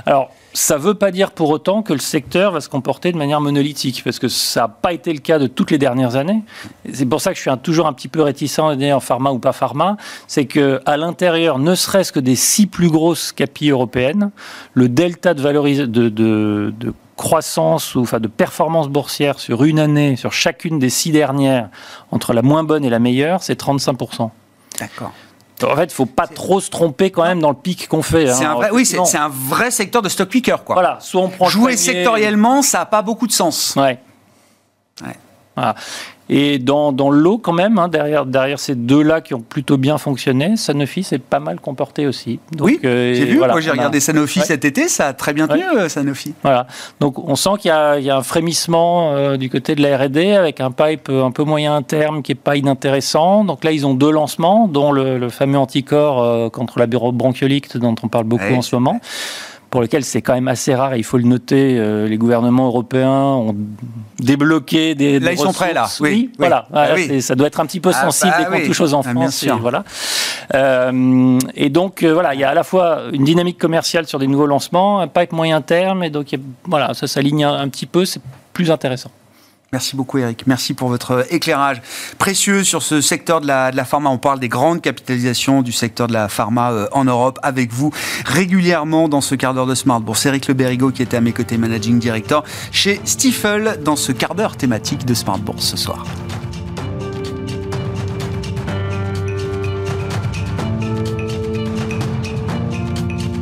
Alors, ça ne veut pas dire pour autant que le secteur va se comporter de manière monolithique, parce que ça n'a pas été le cas de toutes les dernières années. C'est pour ça que je suis un, toujours un petit peu réticent en pharma ou pas pharma. C'est qu'à l'intérieur, ne serait-ce que des six plus grosses capilles européennes, le delta de, de croissance ou enfin de performance boursière sur une année, sur chacune des six dernières, entre la moins bonne et la meilleure, c'est 35%. D'accord. En fait, il ne faut pas trop se tromper quand même dans le pic qu'on fait. Hein. Un vrai, oui, c'est un vrai secteur de stock picker. Quoi. Voilà, soit on prend Jouer sectoriellement, ça n'a pas beaucoup de sens. Ouais. ouais. Voilà. Et dans, dans l'eau, quand même, hein, derrière, derrière ces deux-là qui ont plutôt bien fonctionné, Sanofi s'est pas mal comporté aussi. Donc, oui, euh, j'ai vu. Voilà, Moi, j'ai regardé a... Sanofi ouais. cet été, ça a très bien tenu, ouais. Sanofi. Voilà. Donc, on sent qu'il y, y, a un frémissement euh, du côté de la R&D avec un pipe un peu moyen terme qui est pas inintéressant. Donc là, ils ont deux lancements, dont le, le fameux anticorps euh, contre la bronchiolite dont on parle beaucoup en ce moment pour lequel c'est quand même assez rare, il faut le noter, euh, les gouvernements européens ont débloqué des, Là, des ils sont prêts, là. Oui, oui, voilà. Ah, oui. Ça doit être un petit peu ah, sensible bah, dès qu'on touche aux enfants. Ah, bien sûr. Et, voilà. Euh, et donc, euh, voilà, il y a à la fois une dynamique commerciale sur des nouveaux lancements, un pipe moyen terme, et donc, voilà, ça s'aligne un, un petit peu, c'est plus intéressant. Merci beaucoup Eric. Merci pour votre éclairage précieux sur ce secteur de la, de la pharma. On parle des grandes capitalisations du secteur de la pharma euh, en Europe avec vous régulièrement dans ce quart d'heure de Smart Bourse. Eric Le Berrigo qui était à mes côtés, Managing Director chez Stifel dans ce quart d'heure thématique de Smart Bourse ce soir.